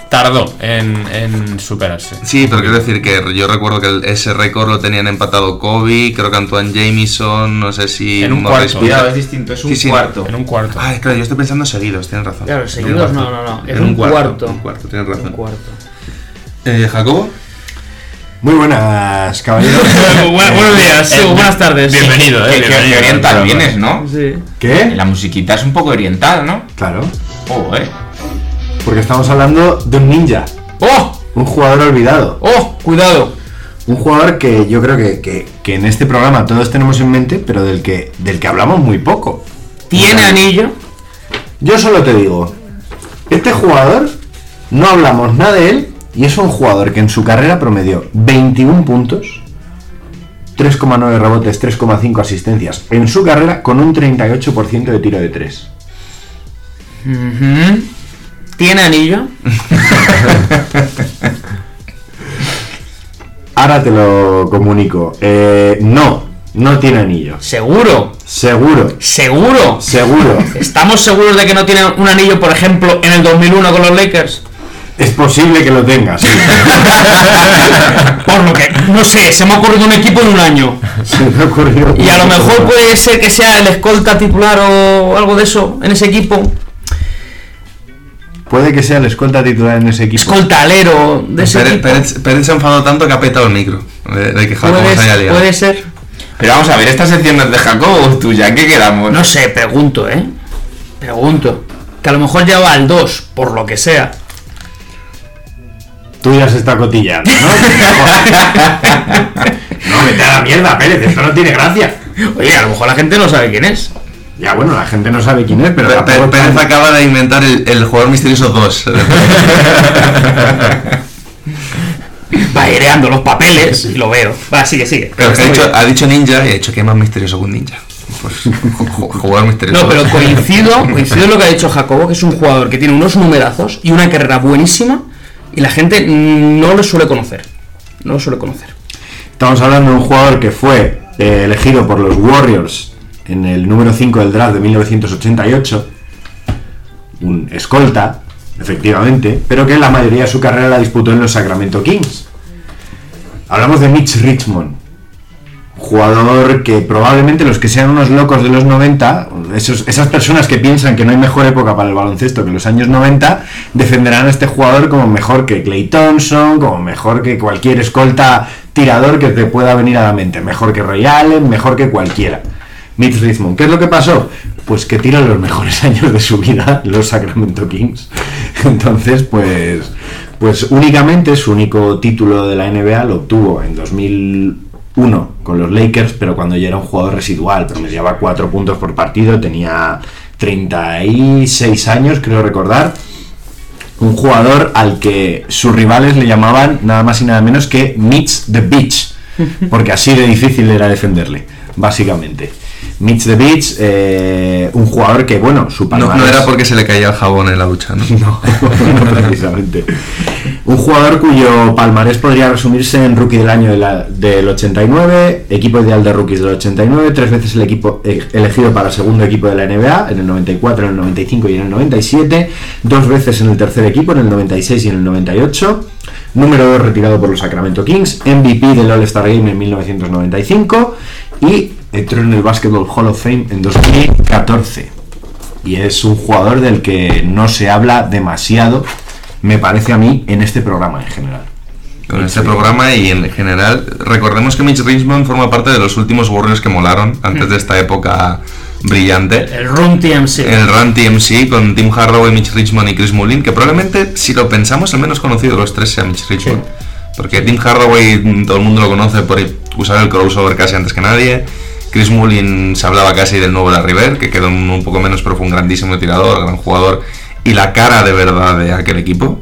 tardó en, en superarse. Sí, pero quiero decir que yo recuerdo que ese récord lo tenían empatado Kobe, creo que Antoine Jamison, no sé si... En un cuarto. Cuidado, es distinto, es un Sí, sí. cuarto. En un cuarto. Ah, claro, yo estoy pensando seguidos, tienes razón. Claro, seguidos no, no, no. Es En un cuarto. Un cuarto, tienes razón. Un cuarto. Eh, ¿Jacobo? Muy buenas, caballeros. Bu- buenos días, Eh, buenas tardes. Bienvenido, eh. Que bienvenido. oriental vienes, ¿no? Sí. ¿Qué? La musiquita es un poco oriental, ¿no? Claro, Oh, eh. porque estamos hablando de un ninja, ¡Oh! un jugador olvidado. ¡Oh! Cuidado. Un jugador que yo creo que, que- que en este programa todos tenemos en mente, pero del que, del que hablamos muy poco. ¿Tiene anillo? Yo solo te digo, este jugador, no hablamos nada de él, y es un jugador que en su carrera promedió 21 puntos, 3,9 rebotes, 3,5 asistencias en su carrera con un 38% de tiro de 3. Ujú. ¿Tiene anillo? Ahora te lo comunico. Eh, no, no tiene anillo. ¿Seguro? Seguro, ¿Seguro? seguro. ¿Estamos seguros de que no tiene un anillo, por ejemplo, en el 2001 con los Lakers? Es posible que lo tenga, sí. Por lo que, no sé, se me ha ocurrido un equipo en un año. Se me ha ocurrido. Y a lo mejor puede ser que sea el escolta titular o algo de eso en ese equipo. Puede que sea el escolta titular en ese equipo. Escolta alero de ese Pérez, equipo. Pérez- Pérez se ha enfadado tanto que ha petado el micro. De, de que Jacobo Puede, se haya liado. puede ser. Pero vamos a ver, esta sección es de Jacobo o tuya, ¿en qué quedamos? No sé, pregunto, ¿eh? Pregunto. Que a lo mejor ya va al 2, por lo que sea. Tú ya se está cotillando, ¿no? no, vete a la mierda, Pérez, esto no tiene gracia. Oye, a lo mejor la gente no sabe quién es. Ya, bueno, la gente no sabe quién es, pero Pe- Pérez tan- acaba de inventar el, el jugador misterioso 2. Va aireando los papeles y lo veo. Va, sigue, sigue. Pero ha, dicho, ha dicho ninja y ha dicho que es más misterioso que un ninja. Pues, ju- jugador misterioso. No, pero coincido, coincido en lo que ha dicho Jacobo, que es un jugador que tiene unos numerazos y una carrera buenísima y la gente no lo suele conocer. No lo suele conocer. Estamos hablando de un jugador que fue eh, elegido por los Warriors en el número 5 del draft de 1988. Un escolta, efectivamente, pero que la mayoría de su carrera la disputó en los Sacramento Kings. Hablamos de Mitch Richmond. Jugador que probablemente los que sean unos locos de los 90, esos- esas personas que piensan que no hay mejor época para el baloncesto que los años 90, defenderán a este jugador como mejor que Clay Thompson, como mejor que cualquier escolta tirador que te pueda venir a la mente, mejor que Ray Allen, mejor que cualquiera. Mitch Richmond, ¿qué es lo que pasó? Pues que tiran los mejores años de su vida los Sacramento Kings. Entonces, pues, pues únicamente su único título de la NBA lo obtuvo en 2001 con los Lakers, pero cuando ya era un jugador residual, promediaba 4 puntos por partido, tenía 36 años, creo recordar. Un jugador al que sus rivales le llamaban nada más y nada menos que Mitch the Beach, porque así de difícil era defenderle, básicamente. Mitch the Beach, eh, un jugador que, bueno, su no, no palmarés- era porque se le caía el jabón en la ducha, ¿no? no, no precisamente. Un jugador cuyo palmarés podría resumirse en rookie del año de la- del 89, equipo ideal de rookies del 89, tres veces el equipo eh, elegido para segundo equipo de la NBA, en el 94, en el 95 y en el 97, dos veces en el tercer equipo, en el 96 y en el 98, número 2 retirado por los Sacramento Kings, MVP del All-Star Game en 1995 y entró en el Basketball Hall of Fame en 2014 y es un jugador del que no se habla demasiado, me parece a mí, en este programa en general. Con este programa y en general, recordemos que Mitch Richmond forma parte de los últimos Warriors que molaron antes de esta época brillante. El Run TMC. El Run TMC con Tim Hardaway, Mitch Richmond y Chris Mullin, que probablemente, si lo pensamos, el menos conocido de los tres sea Mitch Richmond. Porque Tim Hardaway todo el mundo lo conoce por usar el crossover casi antes que nadie. Chris Mullin se hablaba casi del nuevo Larry Bird, que quedó un, poco menos, pero fue un grandísimo tirador, gran jugador y la cara de verdad de aquel equipo.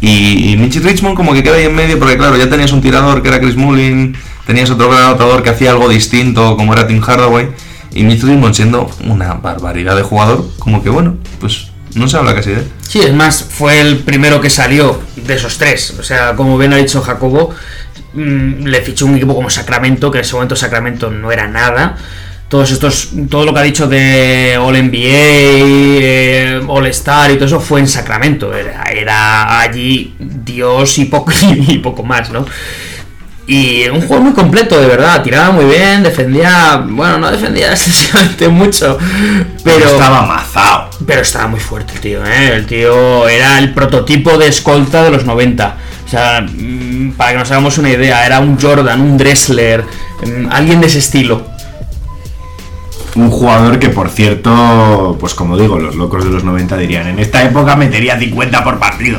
Y, y Mitch Richmond como que queda ahí en medio, porque claro, ya tenías un tirador que era Chris Mullin, tenías otro gran anotador que hacía algo distinto como era Tim Hardaway, y Mitch Richmond siendo una barbaridad de jugador, como que bueno, pues no se habla casi de él. Sí, es más, fue el primero que salió de esos tres. O sea, como bien ha dicho Jacobo, mm, le fichó un equipo como Sacramento, que en ese momento Sacramento no era nada. todos estos, todo lo que ha dicho de All NBA, eh, All Star y todo eso fue en Sacramento. Era, era allí Dios y poco, y poco más, ¿no? Y un juego muy completo, de verdad. Tiraba muy bien, defendía. Bueno, no defendía excesivamente mucho. Pero. Estaba amazado. Pero estaba muy fuerte el tío, ¿eh? El tío era el prototipo de escolta de los 90. O sea, mm, para que nos hagamos una idea, era un Jordan, un Dressler, mm, alguien de ese estilo. Un jugador que, por cierto, pues como digo, los locos de los 90 dirían, en esta época metería 50 por partido.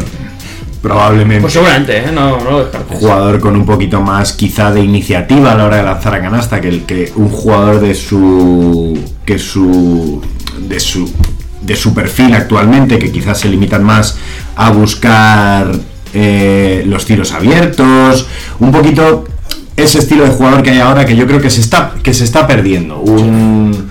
Probablemente. Pues seguramente, ¿eh? No, no lo descartes. jugador con un poquito más quizá de iniciativa a la hora de lanzar a canasta que el que un jugador de su que su de su de su perfil actualmente que quizás se limitan más a buscar eh, los tiros abiertos un poquito ese estilo de jugador que hay ahora que yo creo que se está que se está perdiendo un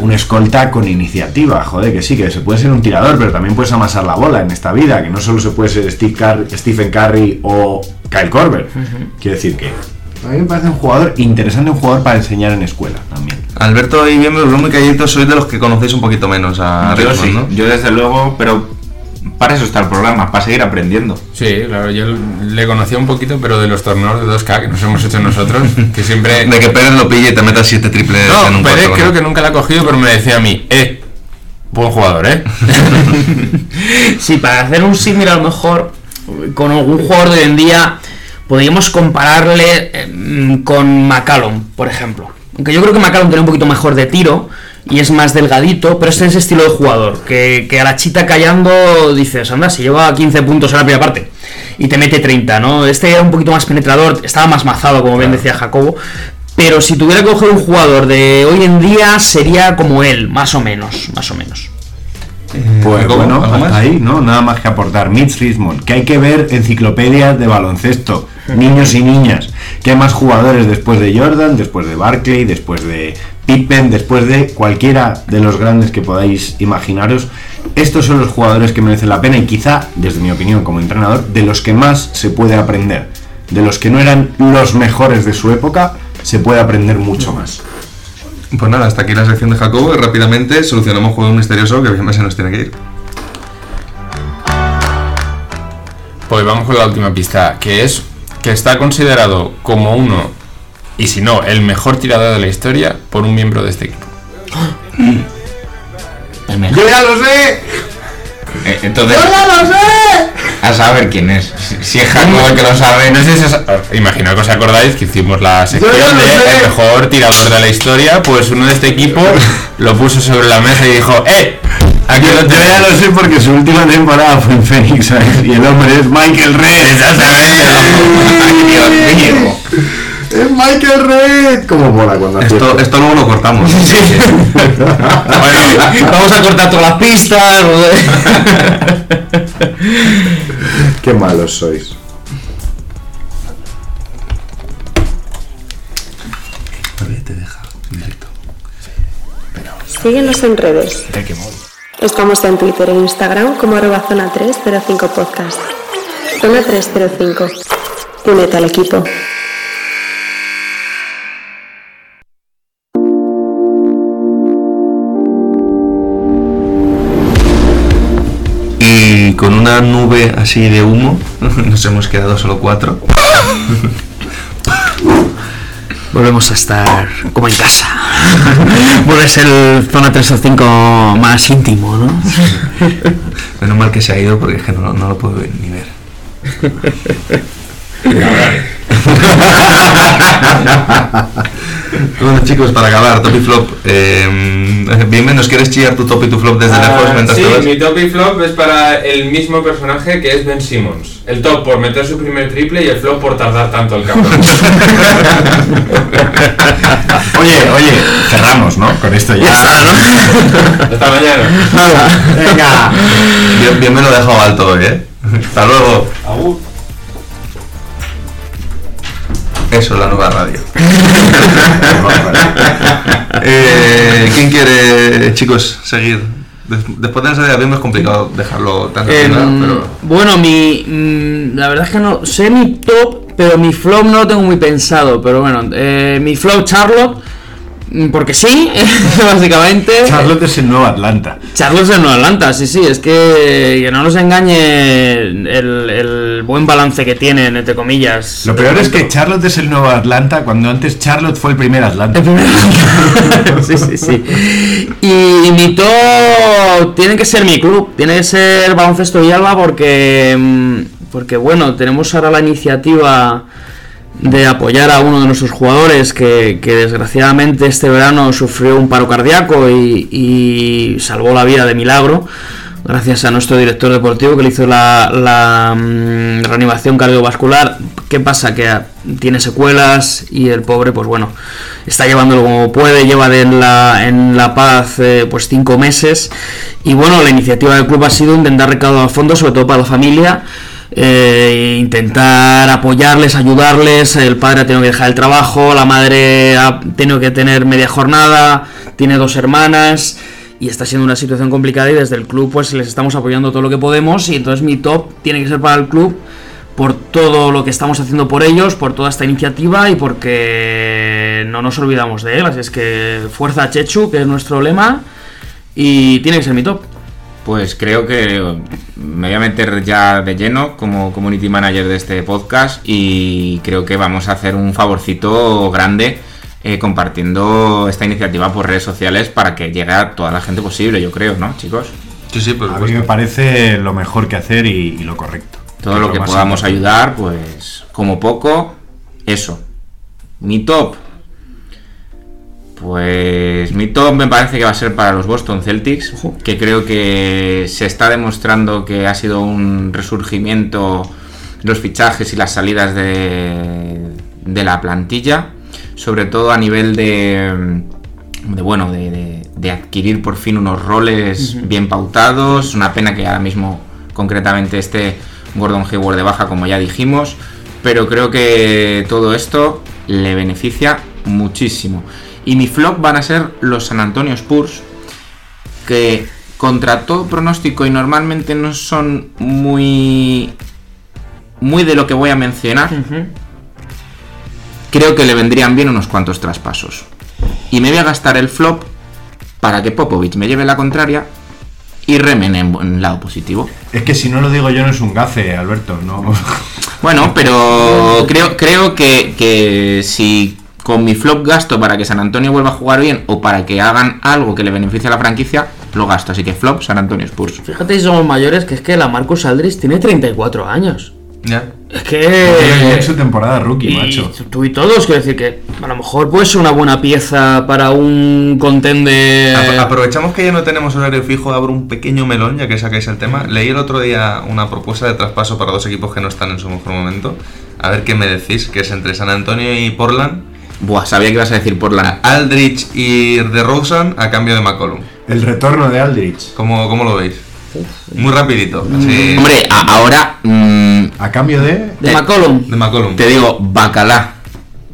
un escolta con iniciativa, joder, que sí, que se puede ser un tirador, pero también puedes amasar la bola en esta vida, que no solo se puede ser Steve Car- Stephen Curry o Kyle Korver. Quiero decir que a mí me parece un jugador interesante, un jugador para enseñar en escuela también. Alberto y bien, muy callito, sois de los que conocéis un poquito menos a yo Richmond, sí, ¿no? yo desde luego, pero para eso está el programa, para seguir aprendiendo. Sí, claro, yo le conocía un poquito, pero de los torneos de 2K que nos hemos hecho nosotros, que siempre... De que Pérez lo pille y te metas siete triples en No, un Pérez creo ¿no? que nunca la ha cogido, pero me decía a mí, eh, buen jugador, eh. Sí, para hacer un símil a lo mejor con algún jugador de hoy en día, podríamos compararle eh, con McCallum, por ejemplo. Aunque yo creo que McCallum tiene un poquito mejor de tiro y es más delgadito, pero es ese estilo de jugador, que, que a la chita callando dices, anda, si lleva 15 puntos en la primera parte y te mete 30, ¿no? Este era un poquito más penetrador, estaba más mazado, como bien decía Jacobo. Pero si tuviera que coger un jugador de hoy en día, sería como él, más o menos, más o menos. Pues Jacobo, bueno, ahí, ¿no? Nada más que aportar. Mitch Richmond, que hay que ver enciclopedias de baloncesto, niños y niñas. Que hay más jugadores después de Jordan, después de Barkley, después de Pippen, después de cualquiera de los grandes que podáis imaginaros. Estos son los jugadores que merecen la pena y quizá, desde mi opinión como entrenador, de los que más se puede aprender. De los que no eran los mejores de su época, se puede aprender mucho más. Pues nada, hasta aquí la sección de Jacobo y rápidamente solucionamos juego misterioso que bien se nos tiene que ir. Pues vamos con la última pista, que es que está considerado como uno, y si no, el mejor tirador de la historia por un miembro de este equipo. ¡Yo ya lo sé! Eh, entonces, a saber quién es. Si, si es Jacobo el que lo sabe, No sé si os, imagino que os acordáis que hicimos la sección Yo ya lo de sé. el mejor tirador de la historia, pues uno de este equipo lo puso sobre la mesa y dijo, ¡eh! Aquí Yo, lo yo tenéis". ya lo sé porque su última temporada fue en Phoenix ¿sabes? y el hombre es Michael Red. Ay, Dios mío. Es Michael Red. Como mola cuando Esto, esto luego lo cortamos. Bueno, vamos a cortar todas las pistas. Qué malos sois. Síguenos en redes. Estamos en Twitter e Instagram como arroba zona 305 podcast. Zona 305. Únete al equipo. Una nube así de humo, nos hemos quedado solo cuatro. Volvemos a estar como en casa. Vuelve a ser el zona 305 más íntimo, ¿no? Menos mal que se ha ido porque es que no, no lo puedo ni ver. Bueno chicos, para acabar, top y flop. Eh, bien, ¿nos quieres chillar tu top y tu flop desde lejos mientras Ah, sí, te vas? mi top y flop es para el mismo personaje que es Ben Simmons. El top por meter su primer triple y el flop por tardar tanto el cabrón. Oye, oye, cerramos, ¿no? Con esto ya. Hasta mañana. Venga. Bien, bien me lo he dejado alto hoy, ¿eh? Hasta luego. Eso es la nueva radio. Eh, ¿Quién quiere, chicos, seguir? Des- Después de esa idea bien es complicado dejarlo tan final, pero... Bueno, mi. mm, la verdad es que no. Sé mi top, pero mi flop no lo tengo muy pensado. Pero bueno, eh, mi flop Charlotte. Porque sí, básicamente. Charlotte es el nuevo Atlanta. Charlotte es el nuevo Atlanta, sí, sí, es que, que no nos engañe el, el buen balance que tienen, entre comillas. Lo peor es que Charlotte es el nuevo Atlanta cuando antes Charlotte fue el primer Atlanta. El primer Atlanta. sí, sí, sí. Y, y mi top tiene que ser mi club, tiene que ser Baloncesto Villalba porque, mm, porque bueno, tenemos ahora la iniciativa de apoyar a uno de nuestros jugadores que, que desgraciadamente este verano sufrió un paro cardíaco y, y salvó la vida de milagro gracias a nuestro director deportivo que le hizo la, la, mm, reanimación cardiovascular. ¿Qué pasa? Que ah, tiene secuelas y el pobre, pues bueno, está llevándolo como puede, lleva de en, la, en La Paz eh, pues cinco meses. Y bueno, la iniciativa del club ha sido intentar recaudar fondos, sobre todo para la familia. Eh, intentar apoyarles, ayudarles. El padre ha tenido que dejar el trabajo, la madre ha tenido que tener media jornada, tiene dos hermanas y está siendo una situación complicada y desde el club pues les estamos apoyando todo lo que podemos y entonces mi top tiene que ser para el club por todo lo que estamos haciendo por ellos, por toda esta iniciativa y porque no nos olvidamos de él, así es que fuerza Chechu, que es nuestro lema y tiene que ser mi top. Pues creo que me voy a meter ya de lleno como community manager de este podcast y creo que vamos a hacer un favorcito grande eh, compartiendo esta iniciativa por redes sociales para que llegue a toda la gente posible, yo creo, ¿no, chicos? Sí, sí, por A mí me parece lo mejor que hacer y, y lo correcto. Todo lo que podamos importante. ayudar, pues como poco, eso. Mi top. Pues mi top me parece que va a ser para los Boston Celtics, que creo que se está demostrando que ha sido un resurgimiento los fichajes y las salidas de, de la plantilla, sobre todo a nivel de, de bueno, de, de- de adquirir por fin unos roles bien pautados. Una pena que ahora mismo concretamente esté Gordon Hayward de baja, como ya dijimos, pero creo que todo esto le beneficia muchísimo. Y mi flop van a ser los San Antonio Spurs, que contra todo pronóstico y normalmente no son muy muy de lo que voy a mencionar. Creo que le vendrían bien unos cuantos traspasos. Y me voy a gastar el flop para que Popovich me lleve la contraria y remen en, en lado positivo. Es que si no lo digo yo no es un gafe, Alberto. No. Bueno, pero creo, creo que, que si con mi flop gasto para que San Antonio vuelva a jugar bien o para que hagan algo que le beneficie a la franquicia, lo gasto. Así que flop San Antonio Spurs. Fíjate si somos mayores que es que la Marcus Aldridge tiene 34 años. Ya. Es que... su temporada rookie, Y macho. tú y todos, quiero decir que a lo mejor puede ser una buena pieza para un contender. Apro- Aprovechamos que ya no tenemos horario fijo, abro un pequeño melón ya que sacáis el tema. Leí el otro día una propuesta de traspaso para dos equipos que no están en su mejor momento. A ver qué me decís, que es entre San Antonio y Portland. Buah, sabía que ibas a decir por la... Aldrich y DeRozan a cambio de McCollum. El retorno de Aldrich. ¿Cómo, cómo lo veis? Muy rapidito. así- Hombre, a- ahora mm, A cambio de. de eh, McCollum. De McCollum. te digo bacalá.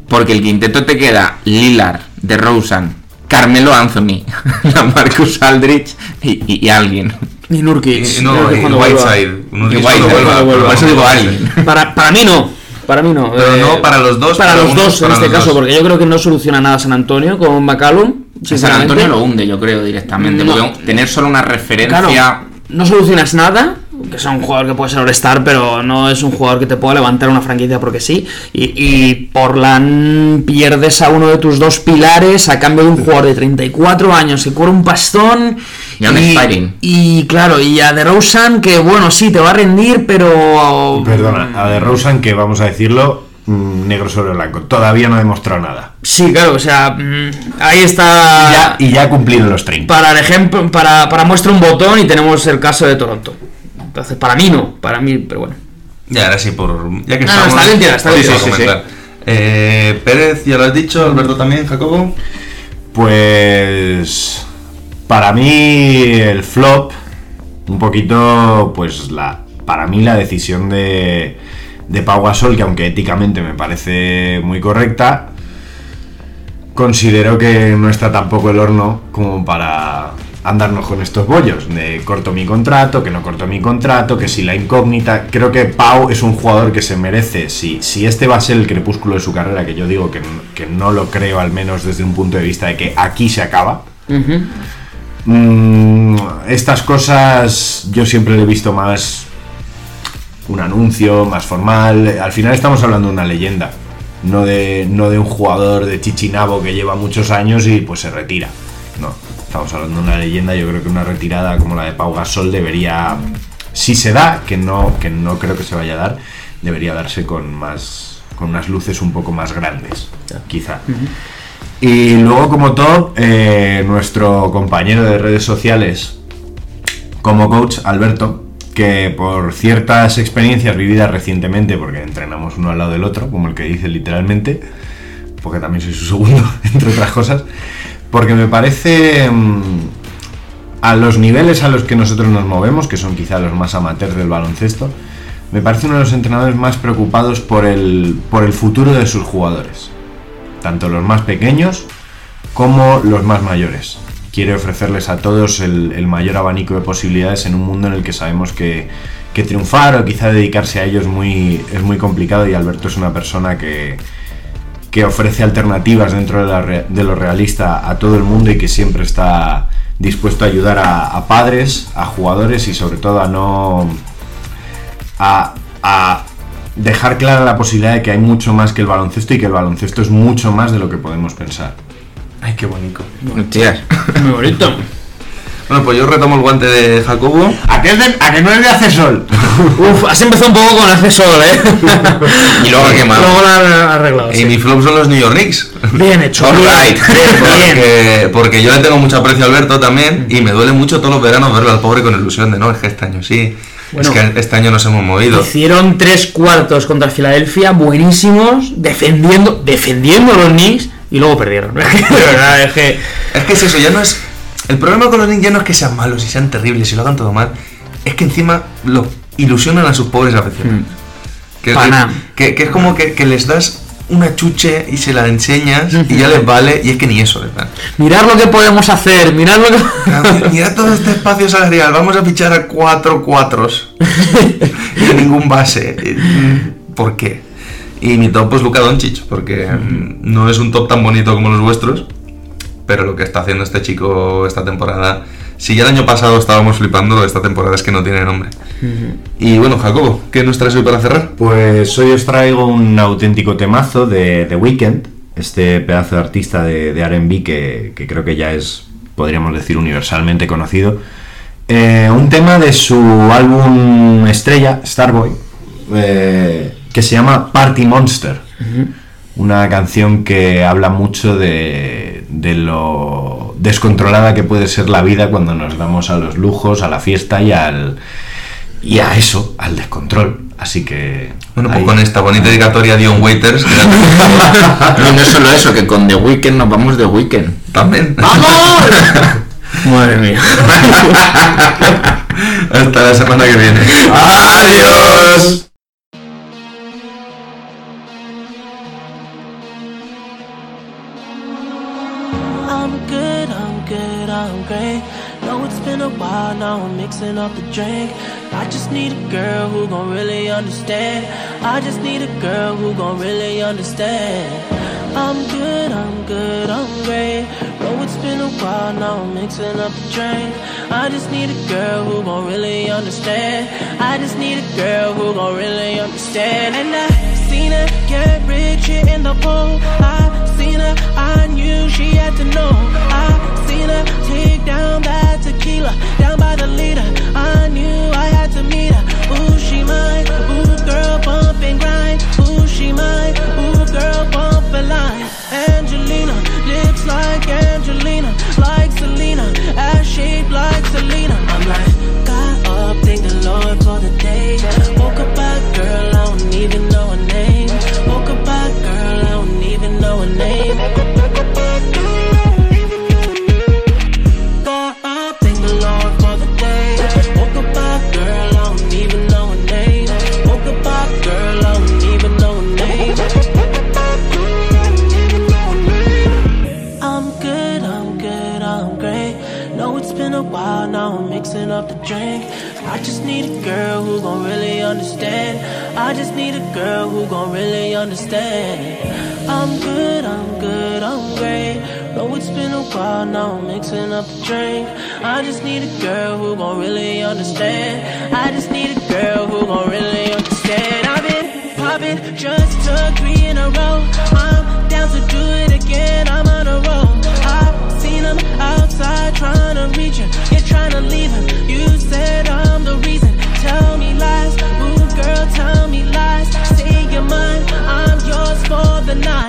Porque el quinteto te queda Lillard, DeRozan, Carmelo Anthony, Marcus Aldrich y, y- y alguien. Y Nurkic. No, y cuando vuelva. Whiteside. Cuando Whiteside, vuelva, cuando vuelva. pero Por eso digo alguien. Para, para mí no. Para mí no. Pero Eh, no para los dos, Para para los dos en este caso, dos. porque yo creo que no soluciona nada San Antonio con McCallum. San. Antonio lo hunde, yo creo, directamente. No. Porque tener solo una referencia. Claro, no solucionas nada, que es un jugador que puede ser All-Star, pero no es un jugador que te pueda levantar una franquicia porque sí. Y, y Portland pierdes a uno de tus dos pilares a cambio de un jugador de 34 años que cobra un pastón. Y a un expiring. y claro, y a DeRozan que bueno, sí, te va a rendir, pero... Perdona, a DeRozan, que vamos a decirlo, mm, negro sobre blanco. Todavía no ha demostrado nada. Sí, claro, o sea, mm, ahí está... Ya, y ya ha cumplido los 30. Para el ejemplo, para, para muestra un botón y tenemos el caso de Toronto. Entonces, para mí no, para mí, pero bueno. Ya, ahora sí, por. Ya que No, estamos. está bien está bien Sí, sí, sí. Eh, Pérez, ya lo has dicho, Alberto también, Jacobo. Pues para mí el flop, un poquito, pues la, para mí la decisión de, de Pau Gasol, que aunque éticamente me parece muy correcta, considero que no está tampoco el horno como para, andarnos con estos bollos de corto mi contrato, que no corto mi contrato, que si la incógnita. Creo que Pau es un jugador que se merece. Si, si este va a ser el crepúsculo de su carrera, que yo digo que, que no lo creo, al menos desde un punto de vista de que aquí se acaba. Mm, estas cosas yo siempre le he visto más un anuncio, más formal. Al final estamos hablando de una leyenda, no de, no de un jugador de Chichinabo que lleva muchos años y pues se retira. No, estamos hablando de una leyenda. Yo creo que una retirada como la de Pau Gasol debería, si se da, que no, que no creo que se vaya a dar, debería darse con más, con unas luces un poco más grandes, quizá. Y luego como top, eh, nuestro compañero de redes sociales como coach, Alberto, que por ciertas experiencias vividas recientemente, porque entrenamos uno al lado del otro, como el que dice literalmente, porque también soy su segundo, entre otras cosas, porque me parece mm, a los niveles a los que nosotros nos movemos, que son quizá los más amateurs del baloncesto, me parece uno de los entrenadores más preocupados por el, por el futuro de sus jugadores tanto los más pequeños como los más mayores. Quiere ofrecerles a todos el, el mayor abanico de posibilidades en un mundo en el que sabemos que, que triunfar o quizá dedicarse a ellos muy, es muy complicado y Alberto es una persona que, que ofrece alternativas dentro de, la re- de lo realista a todo el mundo y que siempre está dispuesto a ayudar a, a padres, a jugadores y sobre todo a no a, a dejar clara la posibilidad de que hay mucho más que el baloncesto y que el baloncesto es mucho más de lo que podemos pensar. Ay, qué bonito. Muy bonito. Bueno, pues yo retomo el guante de Jacobo. ¿A es de- a que no es de hace sol? Uf, has empezado un poco con hace sol, ¿eh? Y luego ha quemado. Luego lo han arreglado. Y sí. mi flop son los New York Knicks. Bien hecho. All bien, right. bien, bien. Porque, porque yo le tengo mucho aprecio a Alberto también y me duele mucho todos los veranos verlo al pobre con ilusión de no, es que este año sí. Bueno. es que este año nos hemos movido. Hicieron tres cuartos contra Filadelfia, buenísimos, defendiendo, defendiendo a los Knicks y luego perdieron. de verdad, es que. Es que es eso, ya no es. El problema con los ya no es que sean malos y sean terribles y lo hagan todo mal. Es que encima lo ilusionan a sus pobres aficionados. Que, Pana. que, que es como que, que les das una chuche y se la enseñas y ya les vale y es que ni eso les dan. Mirar lo que podemos hacer, mirar lo que. Mira, mira todo este espacio salarial, vamos a fichar a cuatro cuatros y ningún base. Mm, ¿Por qué? Y mi top pues Luka Doncic, porque mm, no es un top tan bonito como los vuestros, pero lo que está haciendo este chico esta temporada, si ya el año pasado estábamos flipando, esta temporada es que no tiene nombre. Y bueno, Jacobo, ¿qué nos traes hoy para cerrar? Pues hoy os traigo un auténtico temazo de The Weeknd, este pedazo de artista de, de RB que, que creo que ya es, podríamos decir, universalmente conocido. Eh, un tema de su álbum estrella, Starboy, eh, que se llama Party Monster. Una canción que habla mucho de, de lo descontrolada que puede ser la vida cuando nos damos a los lujos, a la fiesta y al y a eso, al descontrol. Así que. Bueno, pues ahí- con esta bonita dedicatoria a Dion Waiters, que Y no solo eso, que con The Weeknd nos vamos de Weekend. también. Madre mía. Hasta la semana que viene. ¡Adiós! Been a while, now I'm mixing up the drink. I just need a girl who gon' really understand. I just need a girl who gon' really understand. I'm good, I'm good, I'm great. Know it's been a while, now I'm mixing up the drink. I just need a girl who gon' really understand. I just need a girl who gon' really understand. And I seen her get rich in the pool. I seen her, I knew she had to know. I her take down that tequila, down by the leader. I knew I had to meet her. Ooh, she mine. Ooh, girl, bump and grind. Ooh, she mine. Ooh, girl, bump a line. Angelina, lips like Angelina, like Selena, ass shaped like Selena. I'm like, just need a girl who gon' really understand. I just need a girl who gon' really understand. I'm good, I'm good, I'm great. Know it's been a while now, I'm mixing up the drink. I just need a girl who gon' really understand. I just need a girl who gon' really understand. I've been popping, just took three in a row. I'm down to do it again, I'm on a roll. I've seen him outside trying to reach yeah, trying to leave him. You said I'm the reason. Tell me lies, ooh girl, tell me lies. Say you're mine, I'm yours for the night.